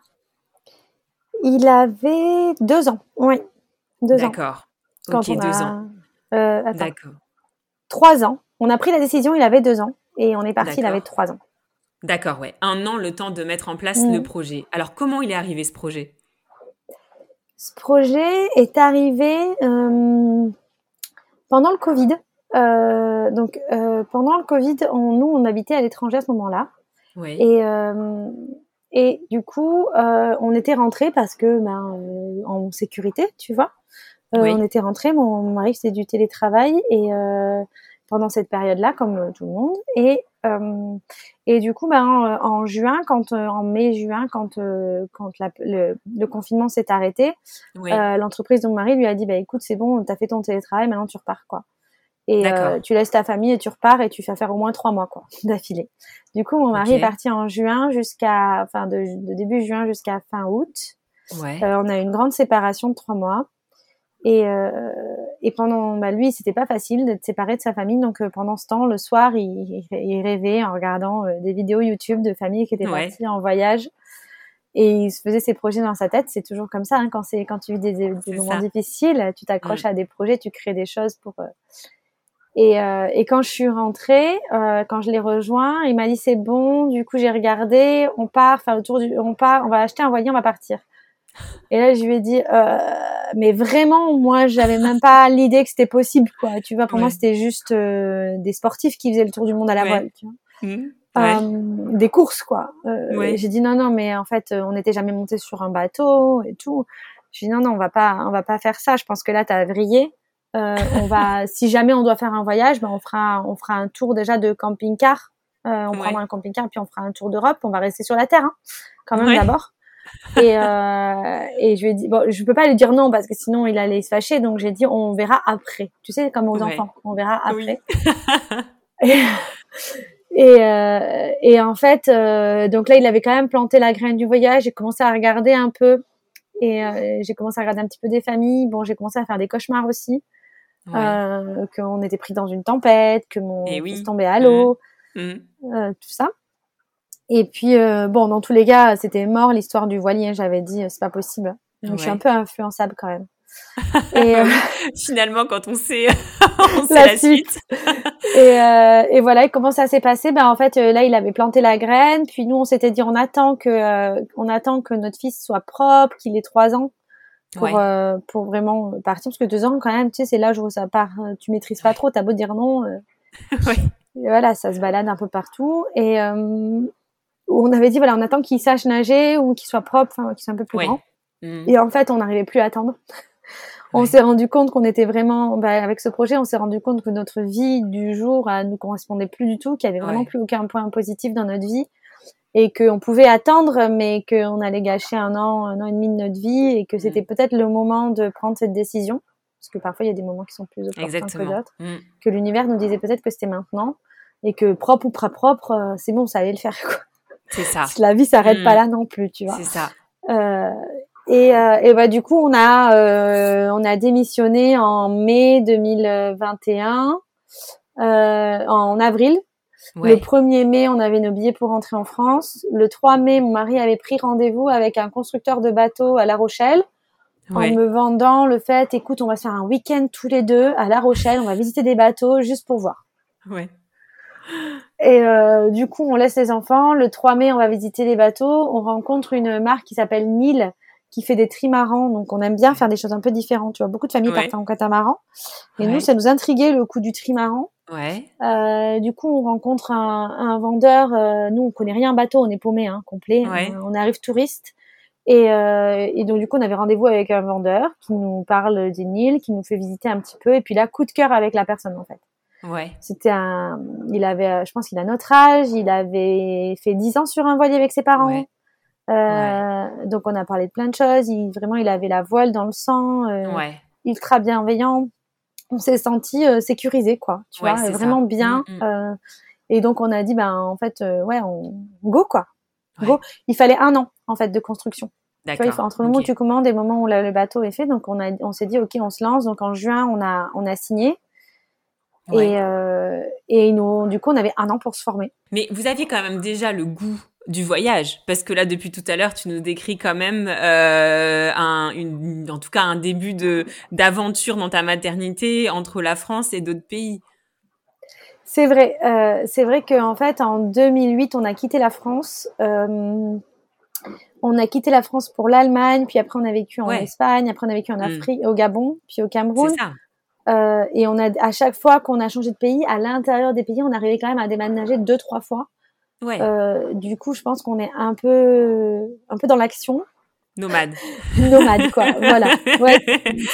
Il avait deux ans, oui, deux ans. D'accord. Ok, deux ans. D'accord. Trois ans on a pris la décision, il avait deux ans. Et on est parti, il avait trois ans. D'accord, ouais. Un an, le temps de mettre en place le mm. projet. Alors, comment il est arrivé ce projet? Ce projet est arrivé euh, pendant le Covid. Euh, donc, euh, pendant le Covid, nous, on habitait à l'étranger à ce moment-là. Oui. Et, et du coup, on était rentrés parce que, ben, en sécurité, tu vois. On était rentrés, mon, mari faisait du télétravail et pendant cette période-là, comme euh, tout le monde. Et euh, et du coup, ben, en, juin, quand euh, en mai-juin, quand quand le, le, confinement s'est arrêté, l'entreprise de mon mari lui a dit, bah écoute, c'est bon, t'as fait ton télétravail, maintenant tu repars quoi. Et tu laisses ta famille et tu repars et tu fais faire au moins trois mois quoi d'affilée. Du coup, mon mari est parti en juin jusqu'à, enfin de, de, début juin jusqu'à fin août. Ouais. on a eu une grande séparation de trois mois. Et, euh, et pendant, bah lui, c'était pas facile d'être séparé de sa famille. Donc euh, pendant ce temps, le soir, il, il rêvait en regardant euh, des vidéos YouTube de familles qui étaient parties en voyage. Et il se faisait ses projets dans sa tête. C'est toujours comme ça hein, quand c'est quand tu vis des, des moments difficiles, tu t'accroches mm. à des projets, tu crées des choses pour. Euh, et, et quand je suis rentrée, quand je l'ai rejoint, il m'a dit c'est bon. Du coup, j'ai regardé. On part faire le tour du. On part. On va acheter un voilier. On va partir. Et là, je lui ai dit, euh, mais vraiment, moi, j'avais même pas l'idée que c'était possible, quoi. Tu vois, pour moi, c'était juste euh, des sportifs qui faisaient le tour du monde à la voile, tu vois. Mmh. Euh, des courses, quoi. Euh, J'ai dit non, non, mais en fait, on n'était jamais monté sur un bateau et tout. J'ai dit non, non, on va pas, on va pas faire ça. Je pense que là, t'as vrillé. Euh, on va, si jamais on doit faire un voyage, ben on fera, on fera un tour déjà de camping-car. on prendra un camping-car puis on fera un tour d'Europe. On va rester sur la terre, hein, quand même d'abord. Et, euh, et je lui ai dit, bon, je peux pas lui dire non parce que sinon il allait se fâcher, donc j'ai dit on verra après. Tu sais, comme aux enfants, on verra après. et, euh, et en fait, euh, donc là, il avait quand même planté la graine du voyage. J'ai commencé à regarder un peu et euh, j'ai commencé à regarder un petit peu des familles. Bon, j'ai commencé à faire des cauchemars aussi. Euh, qu'on était pris dans une tempête, que mon eh fils tombait à l'eau, mmh. Mmh. tout ça. Et puis, euh, bon, dans tous les cas, c'était mort l'histoire du voilier. J'avais dit, euh, c'est pas possible. Donc, je suis un peu influençable quand même. et euh, finalement, quand on sait, on sait la, suite. et, euh, et, voilà, et comment ça s'est passé? Ben en fait, là, il avait planté la graine. Puis nous, on s'était dit, on attend que, on attend que notre fils soit propre, qu'il ait trois ans pour pour vraiment partir. Parce que deux ans, quand même, tu sais, c'est l'âge où ça part. Tu maîtrises pas trop. T'as beau dire non. oui. Et voilà, ça se balade un peu partout. Et on avait dit voilà, on attend qu'il sache nager ou qu'il soit propre, enfin qu'il soit un peu plus grand. Mm. Et en fait, on n'arrivait plus à attendre. on s'est rendu compte qu'on était vraiment, bah, avec ce projet, on s'est rendu compte que notre vie du jour ne nous correspondait plus du tout, qu'il y avait vraiment plus aucun point positif dans notre vie et qu'on pouvait attendre, mais qu'on allait gâcher un an, un an et demi de notre vie et que c'était mm. peut-être le moment de prendre cette décision. parce que parfois il y a des moments qui sont plus opportuns que d'autres, Mm. que l'univers nous disait peut-être que c'était maintenant et que propre ou pas propre, euh, c'est bon, ça allait le faire. Quoi. C'est ça. La vie s'arrête Mm. pas là non plus, tu vois. C'est ça. Euh, et, euh, et bah du coup on a euh, on a démissionné en mai 2021, euh, en avril. Ouais. Le 1er mai, on avait nos billets pour rentrer en France. Le 3 mai, mon mari avait pris rendez-vous avec un constructeur de bateaux à La Rochelle Ouais. en me vendant le fait, écoute, on va se faire un week-end tous les deux à La Rochelle, on va visiter des bateaux juste pour voir. Ouais. Et euh, du coup, on laisse les enfants. Le 3 mai, on va visiter les bateaux. On rencontre une marque qui s'appelle Nil, qui fait des trimarans. Donc, on aime bien faire des choses un peu différentes. Tu vois, beaucoup de familles Ouais. partent en catamaran. Et Ouais. nous, ça nous intriguait le coup du trimaran. Ouais. Euh, du coup, on rencontre un, un vendeur. euh, nous, on connaît rien en bateau, on est paumé, hein, complet. Ouais. On arrive touriste. Et, euh, et donc, du coup, on avait rendez-vous avec un vendeur qui nous parle des Nil, qui nous fait visiter un petit peu. Et puis là, coup de cœur avec la personne, en fait. Ouais. C'était un, il avait, euh, je pense qu'il a notre âge, il avait fait 10 ans sur un voilier avec ses parents. Ouais. Euh, Donc on a parlé de plein de choses. Il, vraiment, il avait la voile dans le sang, euh, Ouais. ultra bienveillant. On s'est senti euh, sécurisé, quoi. Tu Ouais, vois, vraiment ça. bien. Mm, mm. euh, et donc on a dit, ben en fait, euh, ouais, on go quoi. Go. Il fallait un an en fait de construction. Tu vois, il D'accord. faut, entre le moment où tu commandes et le moment où le, le bateau est fait. Donc on a, on s'est dit, ok, on se lance. Donc en juin, on a, on a signé. Ouais. Et, euh, et nous, du coup, on avait un an pour se former. Mais vous aviez quand même déjà le goût du voyage, parce que là, depuis tout à l'heure, tu nous décris quand même euh, un, une, en tout cas un début de d'aventure dans ta maternité entre la France et d'autres pays. C'est vrai, euh, c'est vrai qu'en fait, en 2008, on a quitté la France. Euh, on a quitté la France pour l'Allemagne, puis après on a vécu en Ouais. Espagne, après on a vécu en Mm. Afrique, au Gabon, puis au Cameroun. C'est ça. Euh, et on a à chaque fois qu'on a changé de pays, à l'intérieur des pays, on arrivait quand même à déménager deux trois fois. Ouais. Euh, du coup, je pense qu'on est un peu un peu dans l'action, Nomade. nomade quoi. voilà. Ouais,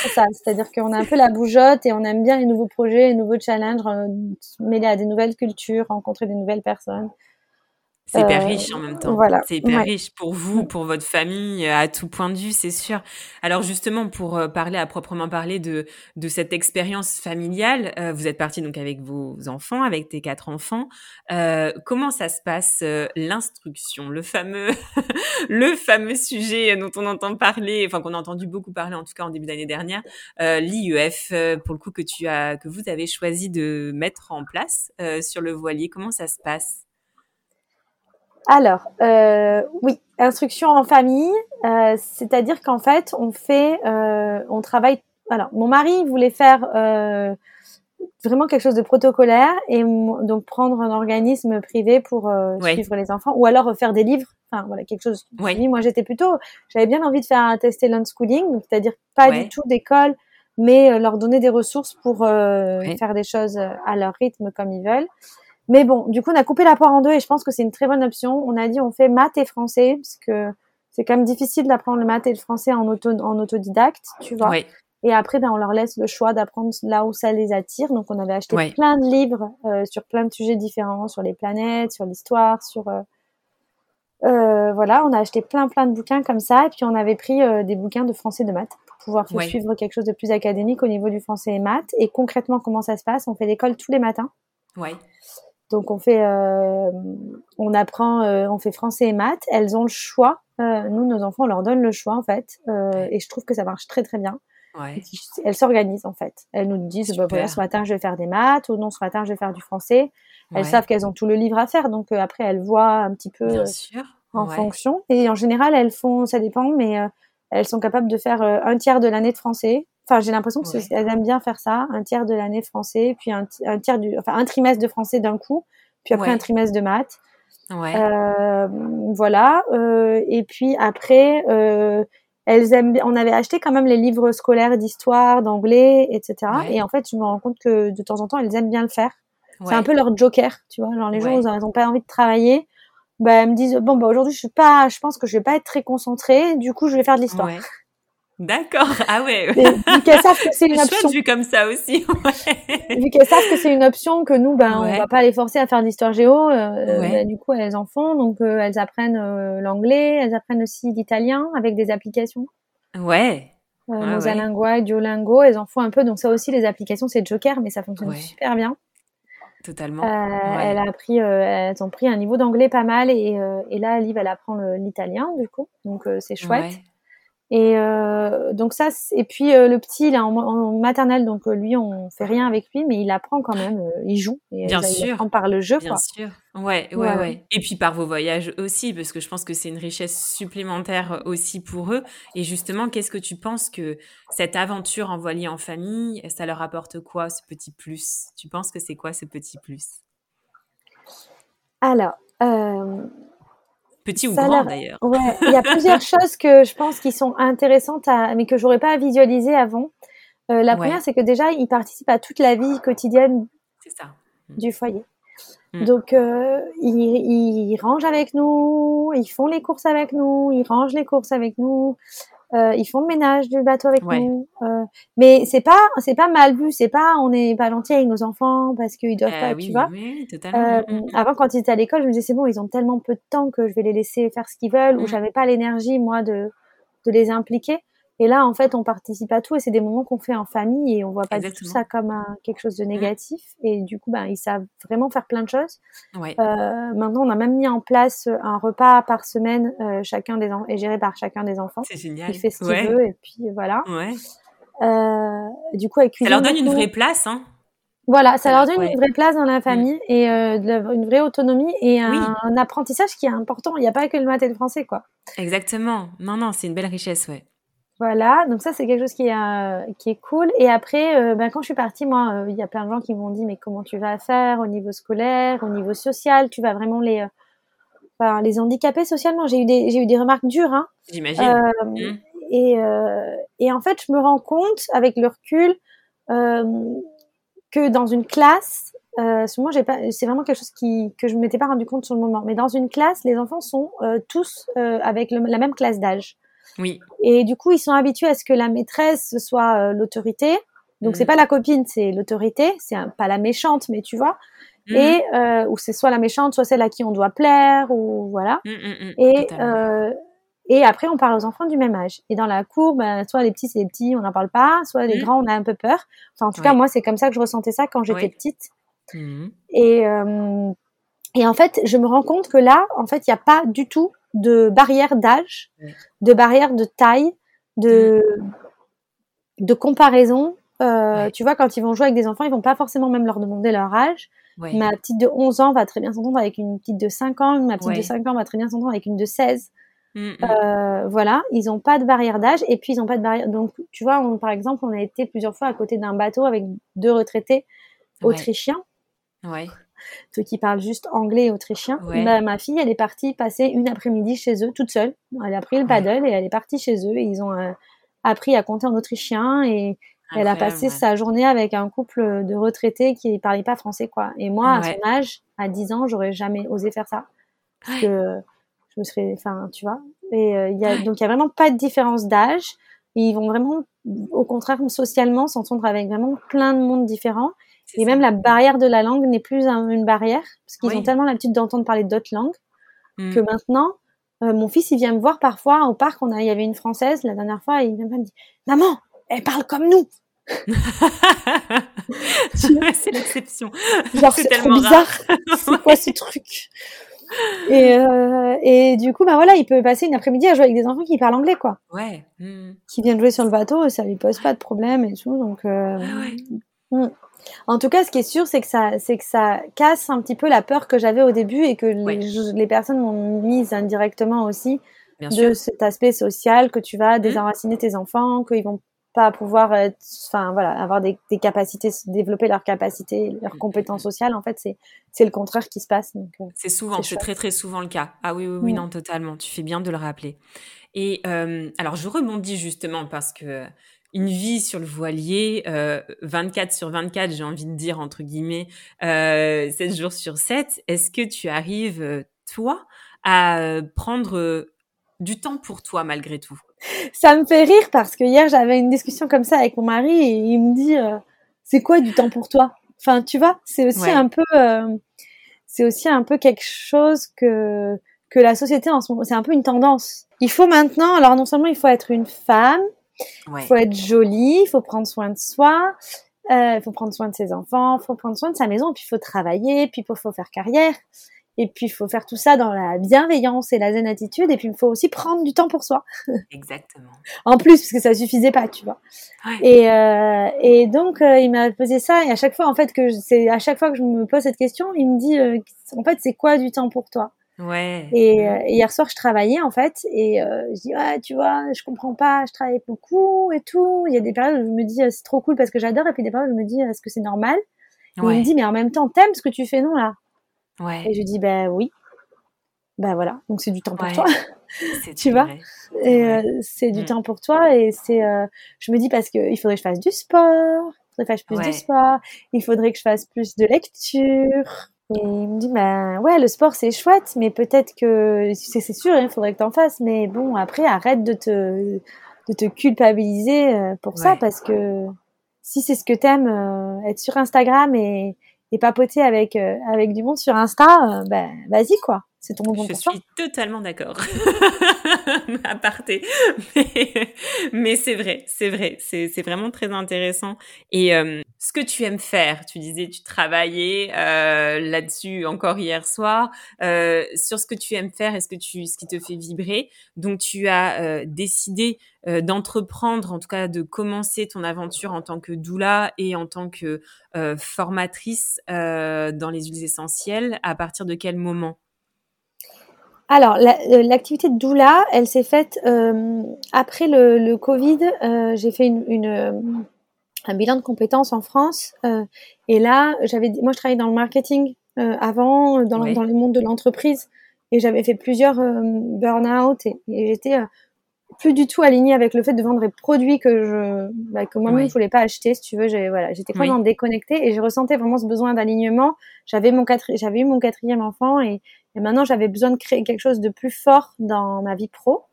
c'est ça. C'est-à-dire qu'on a un peu la bougeotte et on aime bien les nouveaux projets, les nouveaux challenges, euh, mêler à des nouvelles cultures, rencontrer des nouvelles personnes. C'est hyper Euh, riche en même temps. voilà. C'est hyper Ouais. riche pour vous, pour votre famille, euh, à tout point de vue, c'est sûr. Alors justement, pour euh, parler à proprement parler de de cette expérience familiale, euh, vous êtes parti donc avec vos enfants, avec tes quatre enfants. Euh, comment ça se passe euh, l'instruction, le fameux le fameux sujet dont on entend parler, enfin qu'on a entendu beaucoup parler en tout cas en début d'année dernière, euh, l'IEF euh, pour le coup que tu as que vous avez choisi de mettre en place euh, sur le voilier? Comment ça se passe? Alors, euh, oui, instruction en famille, euh, c'est-à-dire qu'en fait, on fait, euh, on travaille. Alors, mon mari voulait faire euh, vraiment quelque chose de protocolaire et donc prendre un organisme privé pour euh, Ouais. suivre les enfants, ou alors faire des livres. Enfin, voilà, quelque chose. Ouais. Oui, Moi, j'étais plutôt, j'avais bien envie de faire un tester l'unschooling, c'est-à-dire pas Ouais. du tout d'école, mais euh, leur donner des ressources pour faire des choses à leur rythme comme ils veulent. Mais bon, du coup, on a coupé la poire en deux et je pense que c'est une très bonne option. On a dit on fait maths et français parce que c'est quand même difficile d'apprendre le maths et le français en, auto, en autodidacte, tu vois. Et après, ben, on leur laisse le choix d'apprendre là où ça les attire. Donc, on avait acheté plein de livres euh, sur plein de sujets différents, sur les planètes, sur l'histoire, sur... euh, euh, voilà, on a acheté plein plein de bouquins comme ça. Et puis, on avait pris des bouquins de français et de maths pour pouvoir suivre quelque chose de plus académique au niveau du français et maths. Et concrètement, comment ça se passe? On fait l'école tous les matins. Ouais. Donc on fait, euh, on apprend, euh, on fait français et maths. Elles ont le choix. Euh, nous, nos enfants, on leur donne le choix en fait, euh, et je trouve que ça marche très très bien. Ouais. Elles s'organisent en fait. Elles nous disent, bah, voilà, ce matin je vais faire des maths, ou non, ce matin je vais faire du français. Elles Ouais. savent qu'elles ont tout le livre à faire, donc euh, après elles voient un petit peu Bien euh, sûr. en Ouais. fonction. Et en général, elles font, ça dépend, mais elles sont capables de faire un tiers de l'année de français. Enfin, j'ai l'impression que Ouais. c'est- elles aiment bien faire ça, un tiers de l'année français, puis un, ti- un tiers du, enfin un trimestre de français d'un coup, puis après Ouais. un trimestre de maths. Ouais. Euh, voilà. Euh, et puis après, euh, elles aiment. On avait acheté quand même les livres scolaires d'histoire, d'anglais, etc. Ouais. Et en fait, je me rends compte que de temps en temps, elles aiment bien le faire. C'est Ouais. un peu leur joker, tu vois. Genre les jours où elles n'ont pas envie de travailler, bah elles me disent bon bah aujourd'hui je suis pas, je pense que je vais pas être très concentrée. Du coup, je vais faire de l'histoire. D'accord. Ah ouais. Et Vu qu'elles savent que c'est une chouette option, vu comme ça aussi. Ouais. vu qu'elles savent que c'est une option que nous, ben Ouais. on va pas les forcer à faire de l'histoire géo. euh, Ouais. bah, du coup, elles en font. Donc euh, elles apprennent euh, l'anglais, elles apprennent aussi l'italien avec des applications. Ouais. euh, Mosalingua, Duolingo, elles en font un peu. Donc ça aussi, les applications, c'est Joker, mais ça fonctionne super bien. Totalement. Elle a appris, elles ont pris un niveau d'anglais pas mal et, et là, Liv, elle apprend l'italien du coup, donc c'est chouette. Et euh, donc ça, et puis euh, le petit, il est en, maternelle, donc euh, lui, on fait rien avec lui, mais il apprend quand même, il joue. Et, Bien sûr. Il apprend par le jeu. Bien sûr. Ouais, ouais, ouais, Et puis par vos voyages aussi, parce que je pense que c'est une richesse supplémentaire aussi pour eux. Et justement, qu'est-ce que tu penses que cette aventure envoyée en famille, ça leur apporte quoi, ce petit plus? Tu penses que c'est quoi ce petit plus? Alors, Petit ou grand d'ailleurs. Ouais, il y a plusieurs choses que je pense qui sont intéressantes, à, mais que j'aurais pas à visualiser avant. Euh, la première, c'est que déjà, ils participent à toute la vie quotidienne ça. du foyer. Mm. Donc, euh, ils, ils, rangent avec nous, ils font les courses avec nous, ils rangent les courses avec nous, euh, ils font le ménage du bateau avec nous. Euh, mais c'est pas, c'est pas mal vu. C'est pas, on n'est pas gentil avec nos enfants parce qu'ils doivent euh, pas, oui, tu vois. Oui, totalement. Euh, avant, quand ils étaient à l'école, je me disais c'est bon, ils ont tellement peu de temps que je vais les laisser faire ce qu'ils veulent, ou mm. j'avais pas l'énergie moi de de les impliquer. Et là, en fait, on participe à tout et c'est des moments qu'on fait en famille et on voit pas du tout ça comme un, quelque chose de mmh. négatif. Et du coup, ben, ils savent vraiment faire plein de choses. Ouais. Euh, maintenant, on a même mis en place un repas par semaine, euh, chacun des est géré par chacun des enfants. C'est génial. Il fait ce qu'il veut et puis voilà. Ouais. Euh, du coup, avec ça leur donne une vraie place, hein. Voilà, ça, leur donne une vraie place dans la mmh. famille et euh, une vraie autonomie et un, un, apprentissage qui est important. Il n'y a pas que le maths et le français, quoi. Exactement. Non, non, c'est une belle richesse, ouais. Voilà, donc ça c'est quelque chose qui est euh, qui est cool. Et après, euh, ben, quand je suis partie, moi, euh, il y a plein de gens qui m'ont dit mais comment tu vas faire au niveau scolaire, au niveau social, tu vas vraiment les enfin, les handicaper socialement. J'ai eu des j'ai eu des remarques dures, hein. J'imagine. Mmh. Et et en fait, je me rends compte avec le recul que dans une classe, j'ai pas, c'est vraiment quelque chose qui que je m'étais pas rendu compte sur le moment. Mais dans une classe, les enfants sont tous avec la même classe d'âge. Oui. Et du coup, ils sont habitués à ce que la maîtresse soit euh, l'autorité. Donc, c'est mm. pas la copine, c'est l'autorité. C'est pas la méchante, mais tu vois. Mm. Et euh, ou c'est soit la méchante, soit celle à qui on doit plaire, ou voilà. Mm, et euh, et après, on parle aux enfants du même âge. Et dans la cour, ben, soit les petits, c'est les petits, on n'en parle pas. Soit les grands, on a un peu peur. Enfin, en tout cas, moi, c'est comme ça que je ressentais ça quand j'étais petite. Et et en fait, je me rends compte que là, en fait, il n'y a pas du tout de barrière d'âge, de barrière de taille, de, mm. de comparaison. Euh, Tu vois, quand ils vont jouer avec des enfants, ils vont pas forcément même leur demander leur âge. Ma petite de 11 ans va très bien s'entendre avec une petite de 5 ans, ma petite de 5 ans va très bien s'entendre avec une de 16. Mm, mm. euh, voilà, ils n'ont pas de barrière d'âge et puis ils n'ont pas de barrière. Donc, tu vois, on, par exemple, on a été plusieurs fois à côté d'un bateau avec deux retraités autrichiens. Ouais ceux qui parlent juste anglais et autrichien. Bah, ma fille, elle est partie passer une après-midi chez eux, toute seule. Elle a pris le paddle et elle est partie chez eux. Et ils ont euh, appris à compter en autrichien et elle a passé sa journée avec un couple de retraités qui ne parlaient pas français, quoi. Et moi, à son âge, à 10 ans, j'aurais jamais osé faire ça. Parce que je me serais, enfin, tu vois. Et euh, il y a, donc, il y a vraiment pas de différence d'âge. Ils vont vraiment, au contraire, socialement, s'entendre avec vraiment plein de monde différents. Et même la barrière de la langue n'est plus une barrière, parce qu'ils ont tellement l'habitude d'entendre parler d'autres langues, mm. que maintenant, euh, mon fils, il vient me voir parfois au parc, on a, il y avait une française la dernière fois, et il vient me dire, maman, elle parle comme nous. c'est l'exception. Genre, c'est trop bizarre. c'est quoi ce truc? Et, euh, et du coup, bah voilà, il peut passer une après-midi à jouer avec des enfants qui parlent anglais, quoi. Ouais. Mm. Qui viennent jouer sur le bateau, ça lui pose pas de problème et tout. Donc, euh, ouais. Mm. En tout cas, ce qui est sûr, c'est que ça, c'est que ça casse un petit peu la peur que j'avais au début et que les, personnes m'ont mise indirectement aussi de cet aspect social que tu vas mmh. désenraciner tes enfants, qu'ils vont pas pouvoir être, enfin voilà, avoir des, capacités, développer leurs capacités, leurs mmh, compétences sociales. En fait, c'est c'est le contraire qui se passe. Euh, c'est souvent, c'est très très souvent le cas. Ah oui oui oui non totalement. Tu fais bien de le rappeler. Et euh, alors je rebondis justement parce que une vie sur le voilier, euh, 24 sur 24, j'ai envie de dire entre guillemets, euh, 7 jours sur 7. Est-ce que tu arrives, euh, toi, à euh, prendre euh, du temps pour toi malgré tout? Ça me fait rire parce que hier j'avais une discussion comme ça avec mon mari et il me dit c'est quoi du temps pour toi? Enfin, tu vois, c'est aussi un peu, c'est aussi un peu quelque chose que que la société en ce moment, c'est un peu une tendance. Il faut maintenant, alors non seulement il faut être une femme, Il faut être joli, il faut prendre soin de soi, il faut prendre soin de ses enfants, il faut prendre soin de sa maison, puis il faut travailler, puis il faut faire carrière. Et puis, il faut faire tout ça dans la bienveillance et la zen attitude. Et puis, il faut aussi prendre du temps pour soi. Exactement. en plus, parce que ça suffisait pas, tu vois. Et, euh, et donc, euh, il m'a posé ça. Et à chaque fois, en fait, que c'est à chaque fois que je me pose cette question, il me dit, euh, en fait, c'est quoi du temps pour toi? Ouais. Et, euh, hier soir, je travaillais en fait, et je dis ouais, tu vois, je comprends pas, je travaille beaucoup et tout. Il y a des périodes où je me dis c'est trop cool parce que j'adore, et puis des périodes où je me dis est-ce que c'est normal? Et Il me dit mais en même temps t'aimes ce que tu fais non là? Et je dis, ben oui. Ben voilà, donc c'est du temps pour toi. tu vois? Et euh, c'est du mm. temps pour toi. Et c'est, euh, je me dis, parce qu'il faudrait que je fasse du sport, il faudrait que je fasse plus de sport, il faudrait que je fasse plus de lecture. Et il me dit, ben ouais, le sport c'est chouette, mais peut-être que, c'est sûr, il faudrait que tu en fasses, mais bon, après, arrête de te, de te culpabiliser euh, pour ça, parce que si c'est ce que t'aimes, être sur Instagram et, et papoter avec euh, avec du monde sur Insta, euh, ben vas-y quoi. C'est ton moment Je suis totalement d'accord. Aparté. Mais, mais c'est vrai, c'est vrai. C'est vraiment très intéressant. Et euh, ce que tu aimes faire, tu disais, tu travaillais euh, là-dessus encore hier soir, euh, sur ce que tu aimes faire et ce, que tu, ce qui te fait vibrer. Donc, tu as euh, décidé d'entreprendre, en tout cas de commencer ton aventure en tant que doula et en tant que formatrice dans les huiles essentielles. À partir de quel moment? Alors, l'activité de doula, elle s'est faite après le, le Covid. J'ai fait une, un bilan de compétences en France. Euh, et là, j'avais, moi, je travaillais dans le marketing avant, dans, dans le monde de l'entreprise. Et j'avais fait plusieurs burn-out et, et j'étais plus du tout alignée avec le fait de vendre des produits que je bah, que moi-même je voulais pas acheter si tu veux j'ai voilà j'étais complètement déconnectée et je ressentais vraiment ce besoin d'alignement j'avais mon j'avais eu mon quatrième enfant et, et maintenant j'avais besoin de créer quelque chose de plus fort dans ma vie pro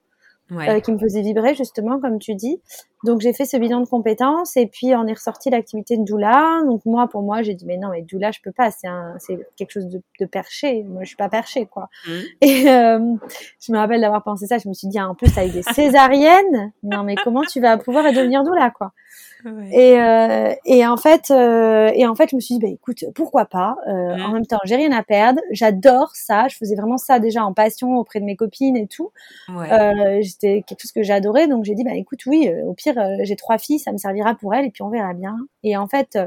euh, qui me faisait vibrer justement, comme tu dis. Donc j'ai fait ce bilan de compétences et puis on est ressorti l'activité de doula. Donc moi, pour moi, j'ai dit mais non, mais doula, je peux pas. C'est un, c'est quelque chose de, de, perché. Moi, je suis pas perché, quoi. Mmh. Et euh, je me rappelle d'avoir pensé ça. Je me suis dit, ah, en plus, avec des césariennes, non mais comment tu vas pouvoir devenir doula, quoi? Et, euh, et en fait, euh, et en fait, je me suis dit, bah, écoute, pourquoi pas? Euh, En même temps, j'ai rien à perdre. J'adore ça. Je faisais vraiment ça déjà en passion auprès de mes copines et tout. Ouais. J'étais quelque chose que j'adorais. Donc j'ai dit, bah écoute, oui, au pire, euh, j'ai trois filles, ça me servira pour elles et puis on verra bien. Et en fait,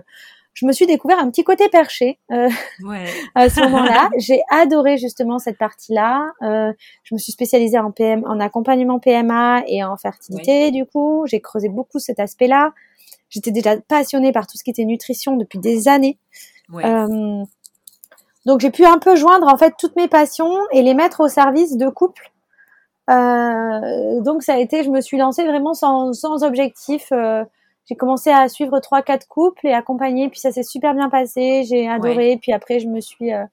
je me suis découvert un petit côté perché ouais. à ce moment-là. J'ai adoré justement cette partie-là. Euh, je me suis spécialisée en PM, en accompagnement PMA et en fertilité. Ouais. Du coup, j'ai creusé beaucoup cet aspect-là. J'étais déjà passionnée par tout ce qui était nutrition depuis des années. Ouais. Euh, donc j'ai pu un peu joindre en fait toutes mes passions et les mettre au service de couples. Euh, donc ça a été, je me suis lancée vraiment sans, sans objectif. Euh, j'ai commencé à suivre trois quatre couples et accompagner, puis ça s'est super bien passé. J'ai adoré. Ouais. Puis après je me suis, euh,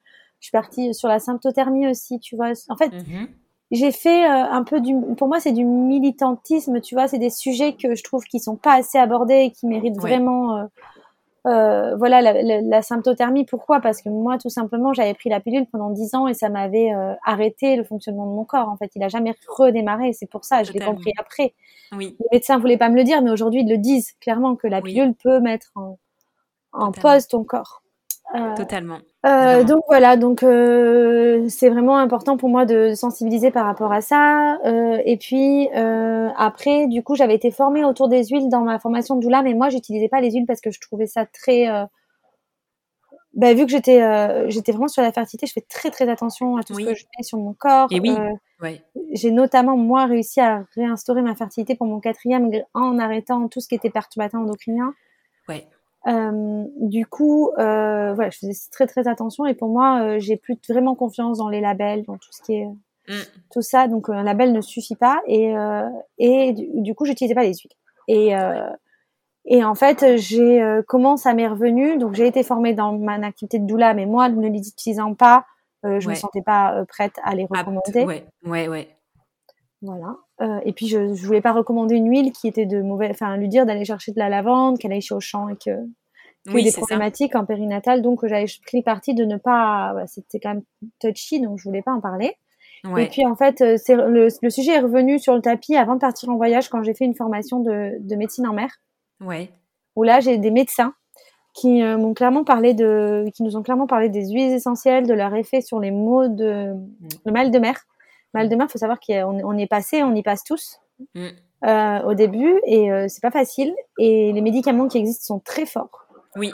je suis partie sur la symptothermie aussi, tu vois. En fait, mm -hmm j'ai fait euh, un peu du pour moi c'est du militantisme tu vois c'est des sujets que je trouve qui sont pas assez abordés et qui méritent ouais. vraiment euh, euh, voilà la, la, la, symptothermie. Pourquoi? Parce que moi tout simplement j'avais pris la pilule pendant dix ans et ça m'avait euh, arrêté le fonctionnement de mon corps en fait. Il a jamais redémarré. C'est pour ça je l'ai compris après. Oui. les médecins voulaient pas me le dire mais aujourd'hui ils le disent clairement que la pilule oui. peut mettre en, en pause ton corps Totalement. Euh, donc voilà, donc euh, c'est vraiment important pour moi de sensibiliser par rapport à ça. Euh, et puis euh, après, du coup, j'avais été formée autour des huiles dans ma formation de doula, mais moi, j'utilisais pas les huiles parce que je trouvais ça très. Bah, vu que j'étais j'étais vraiment sur la fertilité, je fais très très attention à tout oui. ce que je mets sur mon corps. Et oui. Ouais. J'ai notamment moi réussi à réinstaurer ma fertilité pour mon quatrième en arrêtant tout ce qui était perturbateur endocrinien. Ouais. Euh, du coup, euh, voilà, je faisais très très attention et pour moi, euh, j'ai plus vraiment confiance dans les labels, dans tout ce qui est mm. tout ça. Donc un label ne suffit pas et et du, du coup, j'utilisais pas les huiles. Et et en fait, j'ai comment ça m'est revenu. Donc j'ai été formée dans ma activité de doula, mais moi, ne les utilisant pas, je ouais. me sentais pas prête à les recommander. ouais, ouais, ouais. Voilà. Euh, et puis je, je voulais pas recommander une huile qui était de mauvais, enfin lui dire d'aller chercher de la lavande, qu'elle aille chez Auchan et que qu'il oui, des problématiques ça. en périnatal. Donc j'avais pris parti de ne pas, c'était quand même touchy, donc je voulais pas en parler. Et puis en fait, c'est le, le, sujet est revenu sur le tapis avant de partir en voyage quand j'ai fait une formation de, de médecine en mer. Ouais. Où là, j'ai des médecins qui m'ont clairement parlé de, qui nous ont clairement parlé des huiles essentielles, de leur effet sur les maux de mmh. le mal de mer. Mal de mer, faut savoir qu'on on est passé, on y passe tous. Mmh. Euh, au début et euh, c'est pas facile et les médicaments qui existent sont très forts. Oui.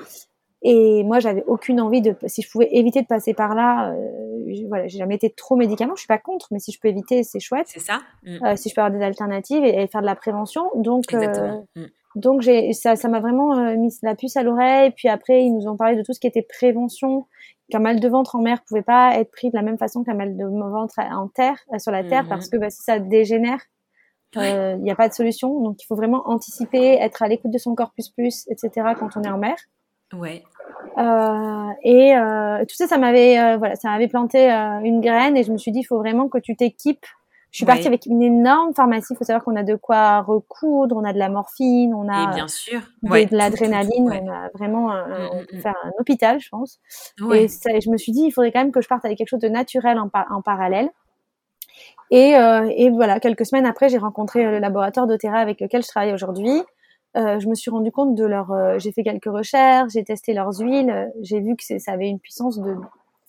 Et moi, j'avais aucune envie de, si je pouvais éviter de passer par là, euh, voilà, j'ai jamais été trop médicament. Je suis pas contre, mais si je peux éviter, c'est chouette. C'est ça? Mm. Euh, si je peux avoir des alternatives et, faire de la prévention, donc euh, mm. donc j'ai ça, ça m'a vraiment mis la puce à l'oreille. Puis après, ils nous ont parlé de tout ce qui était prévention. Qu'un mal de ventre en mer pouvait pas être pris de la même façon qu'un mal de ventre en terre, sur la terre, mm-hmm. parce que bah, si ça dégénère, il n'y a pas de solution. Donc il faut vraiment anticiper, être à l'écoute de son corps plus plus, etc. quand on est en mer. Ouais. Euh, et euh, tout ça, ça m'avait euh, voilà, ça m'avait planté euh, une graine et je me suis dit, il faut vraiment que tu t'équipes. Je suis partie avec une énorme pharmacie. Il faut savoir qu'on a de quoi recoudre, on a de la morphine, on a bien sûr. de l'adrénaline, on a vraiment un, mm, on peut mm, mm. faire un hôpital, je pense. Et ça, je me suis dit, il faudrait quand même que je parte avec quelque chose de naturel en, en parallèle. Et, euh, et, voilà, quelques semaines après, j'ai rencontré le laboratoire d'Otera avec lequel je travaille aujourd'hui. Euh, je me suis rendu compte de leur. Euh, j'ai fait quelques recherches, j'ai testé leurs huiles, euh, j'ai vu que ça avait une puissance de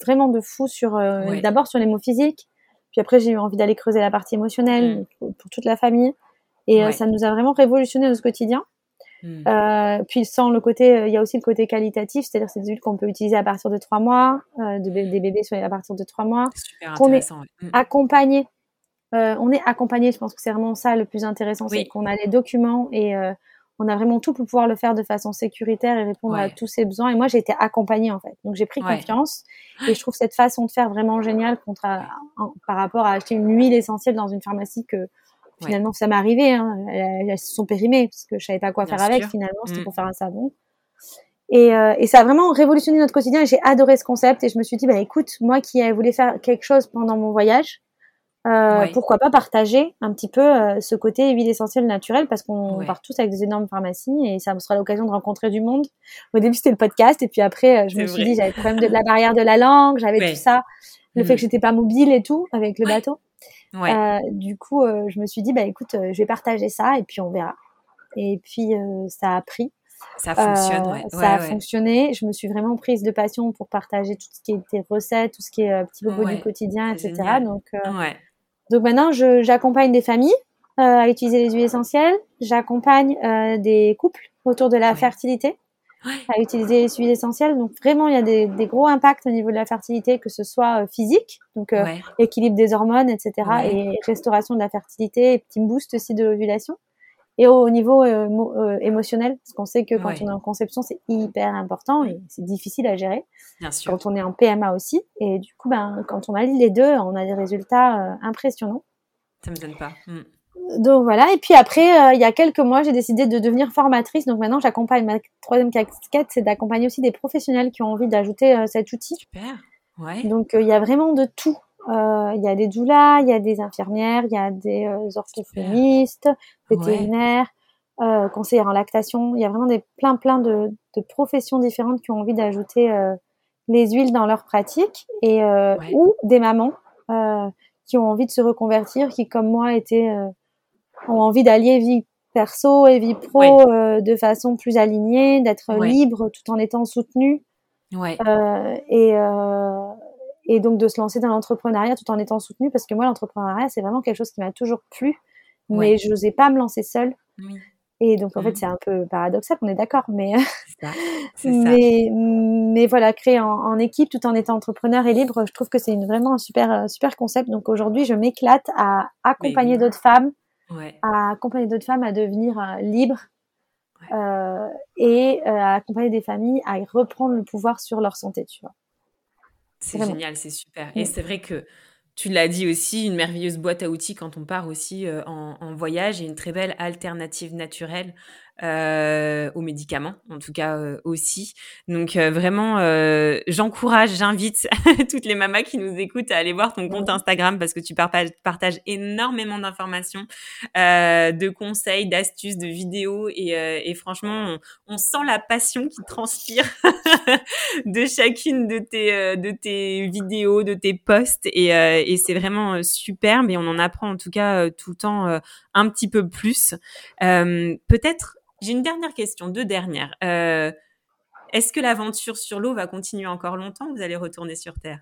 vraiment de fou sur euh, d'abord sur les mots physiques, puis après j'ai eu envie d'aller creuser la partie émotionnelle mm. pour, toute la famille, et ça nous a vraiment révolutionné notre quotidien. Mm. puis sans le côté, il y a aussi le côté qualitatif, c'est-à-dire c'est des huiles qu'on peut utiliser à partir de trois mois, de, des bébés sur à partir de trois mois, est mm. accompagné. on est accompagné, je pense que c'est vraiment ça le plus intéressant, c'est qu'on a les documents et on a vraiment tout pour pouvoir le faire de façon sécuritaire et répondre à tous ses besoins. Et moi, j'ai été accompagnée en fait. Donc j'ai pris confiance et je trouve cette façon de faire vraiment géniale contre, par rapport à acheter une huile essentielle dans une pharmacie que finalement ça m'est arrivé. Hein. Elles, se sont périmées parce que je savais pas quoi faire avec. Finalement, c'était mm. pour faire un savon. Et, euh, et, ça a vraiment révolutionné notre quotidien j'ai adoré ce concept et je me suis dit bah écoute moi qui voulais faire quelque chose pendant mon voyage euh, pourquoi pas partager un petit peu euh, ce côté huile essentielle naturelle parce qu'on part tous avec des énormes pharmacies et ça me sera l'occasion de rencontrer du monde. Au début c'était le podcast et puis après euh, je me suis dit j'avais le problème de la barrière de la langue, j'avais tout ça, le fait mm. que j'étais pas mobile et tout avec le bateau. du coup je me suis dit bah écoute je vais partager ça et puis on verra. Et puis ça a pris. Ça fonctionne, ouais. Ça a fonctionné. Je me suis vraiment prise de passion pour partager tout ce qui était recettes, tout ce qui est petit bobo du quotidien, etc. Donc, donc maintenant, j'accompagne des familles euh, à utiliser les huiles essentielles. J'accompagne euh, des couples autour de la fertilité à utiliser les huiles essentielles. Donc vraiment, il y a des, des, gros impacts au niveau de la fertilité, que ce soit euh, physique, donc équilibre des hormones, etc., et restauration de la fertilité, et petit boost aussi de l'ovulation. Et au, niveau euh, euh, émotionnel, parce qu'on sait que quand on est en conception, c'est hyper important et c'est difficile à gérer. Bien sûr. Quand on est en PMA aussi. Et du coup, ben, quand on allie les deux, on a des résultats euh, impressionnants. Ça me donne pas. Hmm. Donc voilà. Et puis après, il y a quelques mois, j'ai décidé de devenir formatrice. Donc maintenant, j'accompagne ma troisième casquette, c'est d'accompagner aussi des professionnels qui ont envie d'ajouter cet outil. Super. Ouais. Donc il y a vraiment de tout. Euh, il y a des doulas, il y a des infirmières, il y a des euh, orthophonistes, vétérinaires, euh, conseillères en lactation. Il y a vraiment des plein plein de, de professions différentes qui ont envie d'ajouter euh, les huiles dans leur pratique et ou des mamans qui ont envie de se reconvertir, qui comme moi étaient ont envie d'allier vie perso et vie pro de façon plus alignée, d'être libre tout en étant soutenu. Ouais. et et donc de se lancer dans l'entrepreneuriat tout en étant soutenu parce que moi l'entrepreneuriat c'est vraiment quelque chose qui m'a toujours plu mais je n'osais pas me lancer seule. Et donc en fait c'est un peu paradoxal on est d'accord mais ça, mais mais voilà créer en, équipe tout en étant entrepreneur et libre je trouve que c'est vraiment un super super concept. Donc aujourd'hui je m'éclate à accompagner d'autres femmes à accompagner d'autres femmes à devenir euh, libres euh, et euh, à accompagner des familles à reprendre le pouvoir sur leur santé tu vois c'est génial, c'est super. Et c'est vrai que tu l'as dit aussi, une merveilleuse boîte à outils quand on part aussi euh, en, voyage et une très belle alternative naturelle euh, aux médicaments, en tout cas euh, aussi. Donc euh, vraiment, euh, j'encourage, j'invite toutes les mamas qui nous écoutent à aller voir ton compte Instagram parce que tu partages, partages énormément d'informations, de conseils, d'astuces, de vidéos et, et franchement, on, on, sent la passion qui transpire de chacune de tes, de tes vidéos, de tes posts et, et c'est vraiment superbe et on en apprend en tout cas tout le temps un petit peu plus. Peut-être j'ai une dernière question, deux dernières. Euh, est-ce que l'aventure sur l'eau va continuer encore longtemps ou vous allez retourner sur Terre?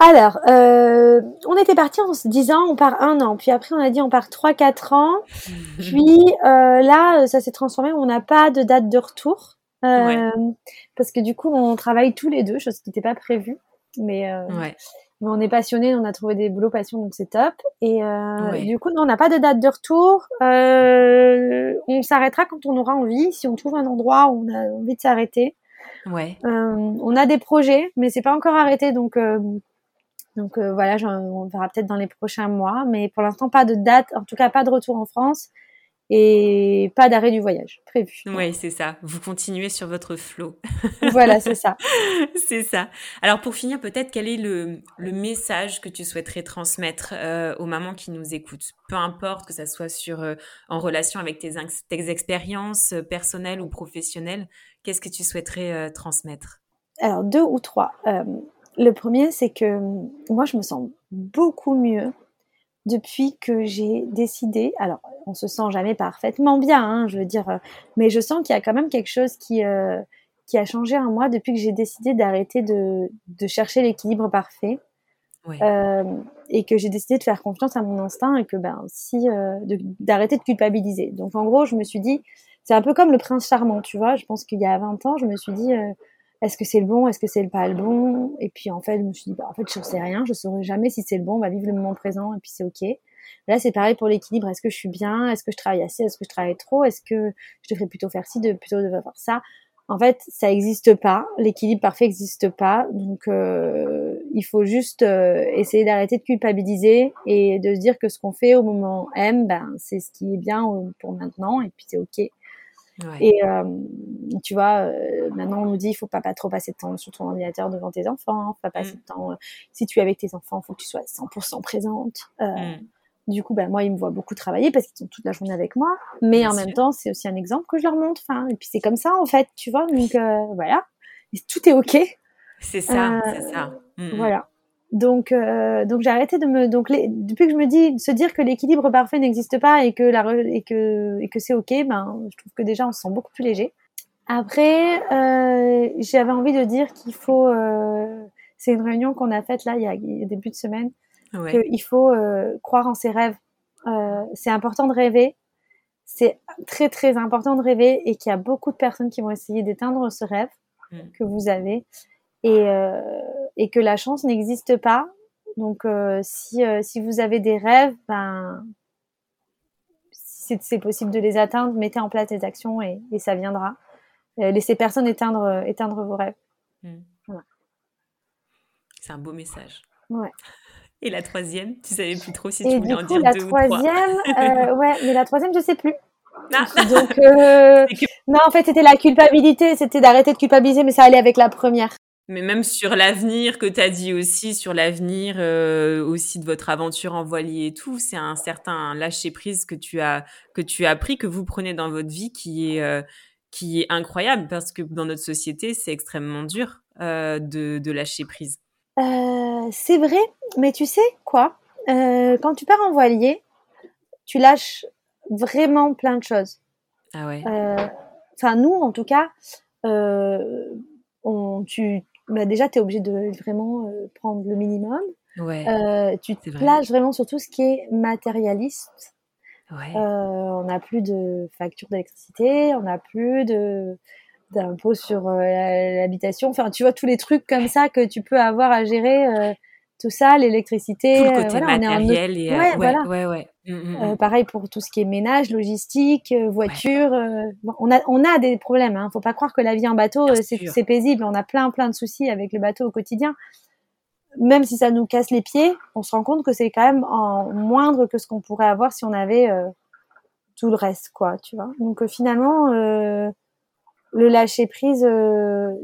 Alors, euh, on était parti en se disant on part un an, puis après on a dit on part trois, quatre ans, puis euh, là ça s'est transformé, on n'a pas de date de retour, parce que du coup on travaille tous les deux, chose qui n'était pas prévue, mais ouais on est passionné, on a trouvé des boulots passion, donc c'est top. Et euh, du coup, on n'a pas de date de retour. Euh, on s'arrêtera quand on aura envie, si on trouve un endroit où on a envie de s'arrêter. Ouais. Euh, on a des projets, mais c'est pas encore arrêté, donc donc voilà, on verra peut-être dans les prochains mois, mais pour l'instant pas de date, en tout cas pas de retour en France et pas d'arrêt du voyage prévu. Oui, c'est ça. Vous continuez sur votre flot. voilà, c'est ça. c'est ça. Alors pour finir, peut-être quel est le, le, message que tu souhaiterais transmettre euh, aux mamans qui nous écoutent? Peu importe que ça soit sur euh, en relation avec tes, tes expériences euh, personnelles ou professionnelles, qu'est-ce que tu souhaiterais transmettre? Alors deux ou trois. le premier, c'est que moi, je me sens beaucoup mieux depuis que j'ai décidé, alors on se sent jamais parfaitement bien, hein, je veux dire, euh, mais je sens qu'il y a quand même quelque chose qui, euh, qui a changé en moi depuis que j'ai décidé d'arrêter de, de chercher l'équilibre parfait. Euh, et que j'ai décidé de faire confiance à mon instinct et que ben si d'arrêter de, culpabiliser. Donc en gros, je me suis dit, c'est un peu comme le prince charmant, tu vois. Je pense qu'il y a 20 ans, je me suis dit, est-ce que c'est le bon, est-ce que c'est pas le bon? Et puis en fait, je me suis dit, bah, en fait, je sais rien, je saurais jamais si c'est le bon, on va vivre le moment présent et puis c'est ok. Là, c'est pareil pour l'équilibre. Est-ce que je suis bien? Est-ce que je travaille assez? Est-ce que je travaille trop? Est-ce que je devrais plutôt faire ci, de, plutôt de faire ça? En fait, ça n'existe pas. L'équilibre parfait n'existe pas. Donc, euh, il faut juste euh, essayer d'arrêter de culpabiliser et de se dire que ce qu'on fait au moment M, ben, c'est ce qui est bien pour maintenant et puis c'est ok. Et euh, tu vois, euh, maintenant on nous dit il faut pas, pas trop passer de temps sur ton ordinateur devant tes enfants, faut pas passer mm. de temps. Euh, si tu es avec tes enfants, faut que tu sois 100% présente. Mm. Du coup, ben moi, ils me voient beaucoup travailler parce qu'ils sont toute la journée avec moi. Mais en même temps, c'est aussi un exemple que je leur montre. Enfin, et puis c'est comme ça en fait, tu vois. Donc voilà, et tout est ok. C'est ça, c'est ça. Mm, voilà. Donc, euh, donc j'ai arrêté de me. Donc, les, depuis que je me dis de se dire que l'équilibre parfait n'existe pas et que la et que et que c'est ok, ben je trouve que déjà on se sent beaucoup plus léger. Après, euh, j'avais envie de dire qu'il faut. Euh, c'est une réunion qu'on a faite là il y a, il y a début de semaine. Ouais. Qu'il faut euh, croire en ses rêves. Euh, c'est important de rêver. C'est très très important de rêver et qu'il y a beaucoup de personnes qui vont essayer d'éteindre ce rêve mm. que vous avez et, euh, et que la chance n'existe pas. Donc, euh, si, euh, si vous avez des rêves, ben, c'est possible de les atteindre, mettez en place des actions et, et ça viendra. laissez personne éteindre, éteindre vos rêves. Hmm. C'est un beau message. Ouais. Et la troisième, tu savais plus trop si tu voulais en dire la deux troisième, ou trois. euh, ouais, mais la troisième, je sais plus. Ah. Donc, euh, non, en fait, c'était la culpabilité, c'était d'arrêter de culpabiliser, mais ça allait avec la première mais même sur l'avenir que tu as dit aussi, sur l'avenir euh, aussi de votre aventure en voilier et tout, c'est un certain lâcher prise que tu as que tu as appris, que vous prenez dans votre vie, qui est euh, qui est incroyable parce que dans notre société, c'est extrêmement dur euh, de, de lâcher prise. c'est vrai, mais tu sais quoi? Quand tu pars en voilier, tu lâches vraiment plein de choses. Ah ouais. Enfin nous, en tout cas. On, tu, bah déjà, tu es obligé de vraiment euh, prendre le minimum. Ouais, euh, tu te plages vraiment sur tout ce qui est matérialiste. Ouais. Euh, on n'a plus de facture d'électricité, on n'a plus de d'impôts sur euh, l'habitation. Enfin, tu vois tous les trucs comme ça que tu peux avoir à gérer. Euh, tout ça, l'électricité. Tout le euh, côté voilà, matériel on est en... et ouais, ouais, voilà. ouais, ouais. Mmh, mmh, mmh. pareil pour tout ce qui est ménage, logistique, voiture. Bon, on a on a des problèmes. Hein. Faut pas croire que la vie en bateau c'est paisible. On a plein plein de soucis avec le bateau au quotidien. Même si ça nous casse les pieds, on se rend compte que c'est quand même en moindre que ce qu'on pourrait avoir si on avait tout le reste, quoi, tu vois. Donc finalement, le lâcher prise,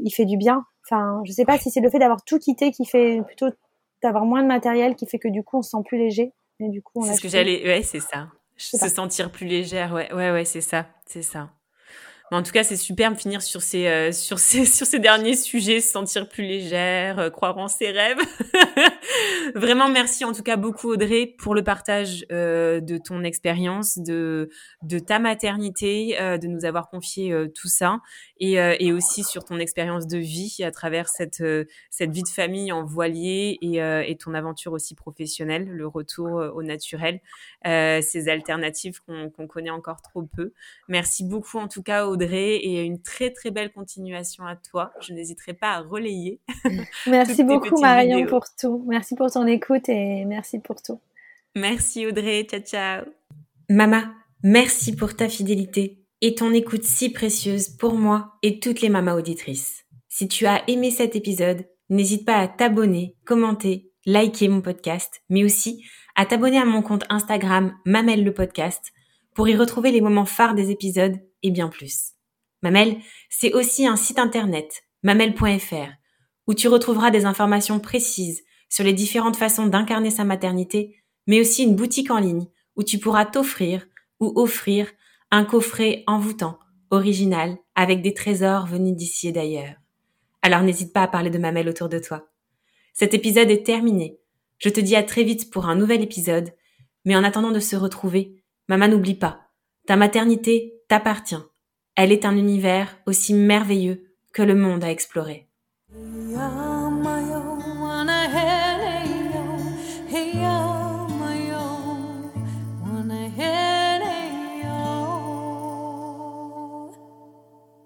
il fait du bien. Enfin, je sais pas si c'est le fait d'avoir tout quitté qui fait plutôt d'avoir moins de matériel qui fait que du coup on se sent plus léger. Et du coup, c'est ce que j'allais. Ouais, c'est ça. Se sentir plus légère. Ouais, ouais, ouais, c'est ça, c'est ça. Mais en tout cas, c'est super de finir sur ces, euh, sur ces, sur ces derniers sujets, se sentir plus légère, euh, croire en ses rêves. Vraiment, merci en tout cas beaucoup Audrey pour le partage euh, de ton expérience, de, de ta maternité, de nous avoir confié tout ça, et, et aussi sur ton expérience de vie à travers cette, cette vie de famille en voilier et, et ton aventure aussi professionnelle, le retour au naturel, ces alternatives qu'on qu'on connaît encore trop peu. Merci beaucoup en tout cas Audrey et une très très belle continuation à toi. Je n'hésiterai pas à relayer. merci beaucoup Marion pour tout. Merci pour ton écoute et merci pour tout. Merci Audrey, ciao ciao. Mama, merci pour ta fidélité et ton écoute si précieuse pour moi et toutes les mamas auditrices. Si tu as aimé cet épisode, n'hésite pas à t'abonner, commenter, liker mon podcast, mais aussi à t'abonner à mon compte Instagram Mamelle le podcast pour y retrouver les moments phares des épisodes et bien plus. Mamel, c'est aussi un site internet, mamel.fr, où tu retrouveras des informations précises sur les différentes façons d'incarner sa maternité, mais aussi une boutique en ligne où tu pourras t'offrir ou offrir un coffret envoûtant, original, avec des trésors venus d'ici et d'ailleurs. Alors n'hésite pas à parler de Mamel autour de toi. Cet épisode est terminé. Je te dis à très vite pour un nouvel épisode, mais en attendant de se retrouver, maman n'oublie pas, ta maternité t'appartient. Elle est un univers aussi merveilleux que le monde à explorer.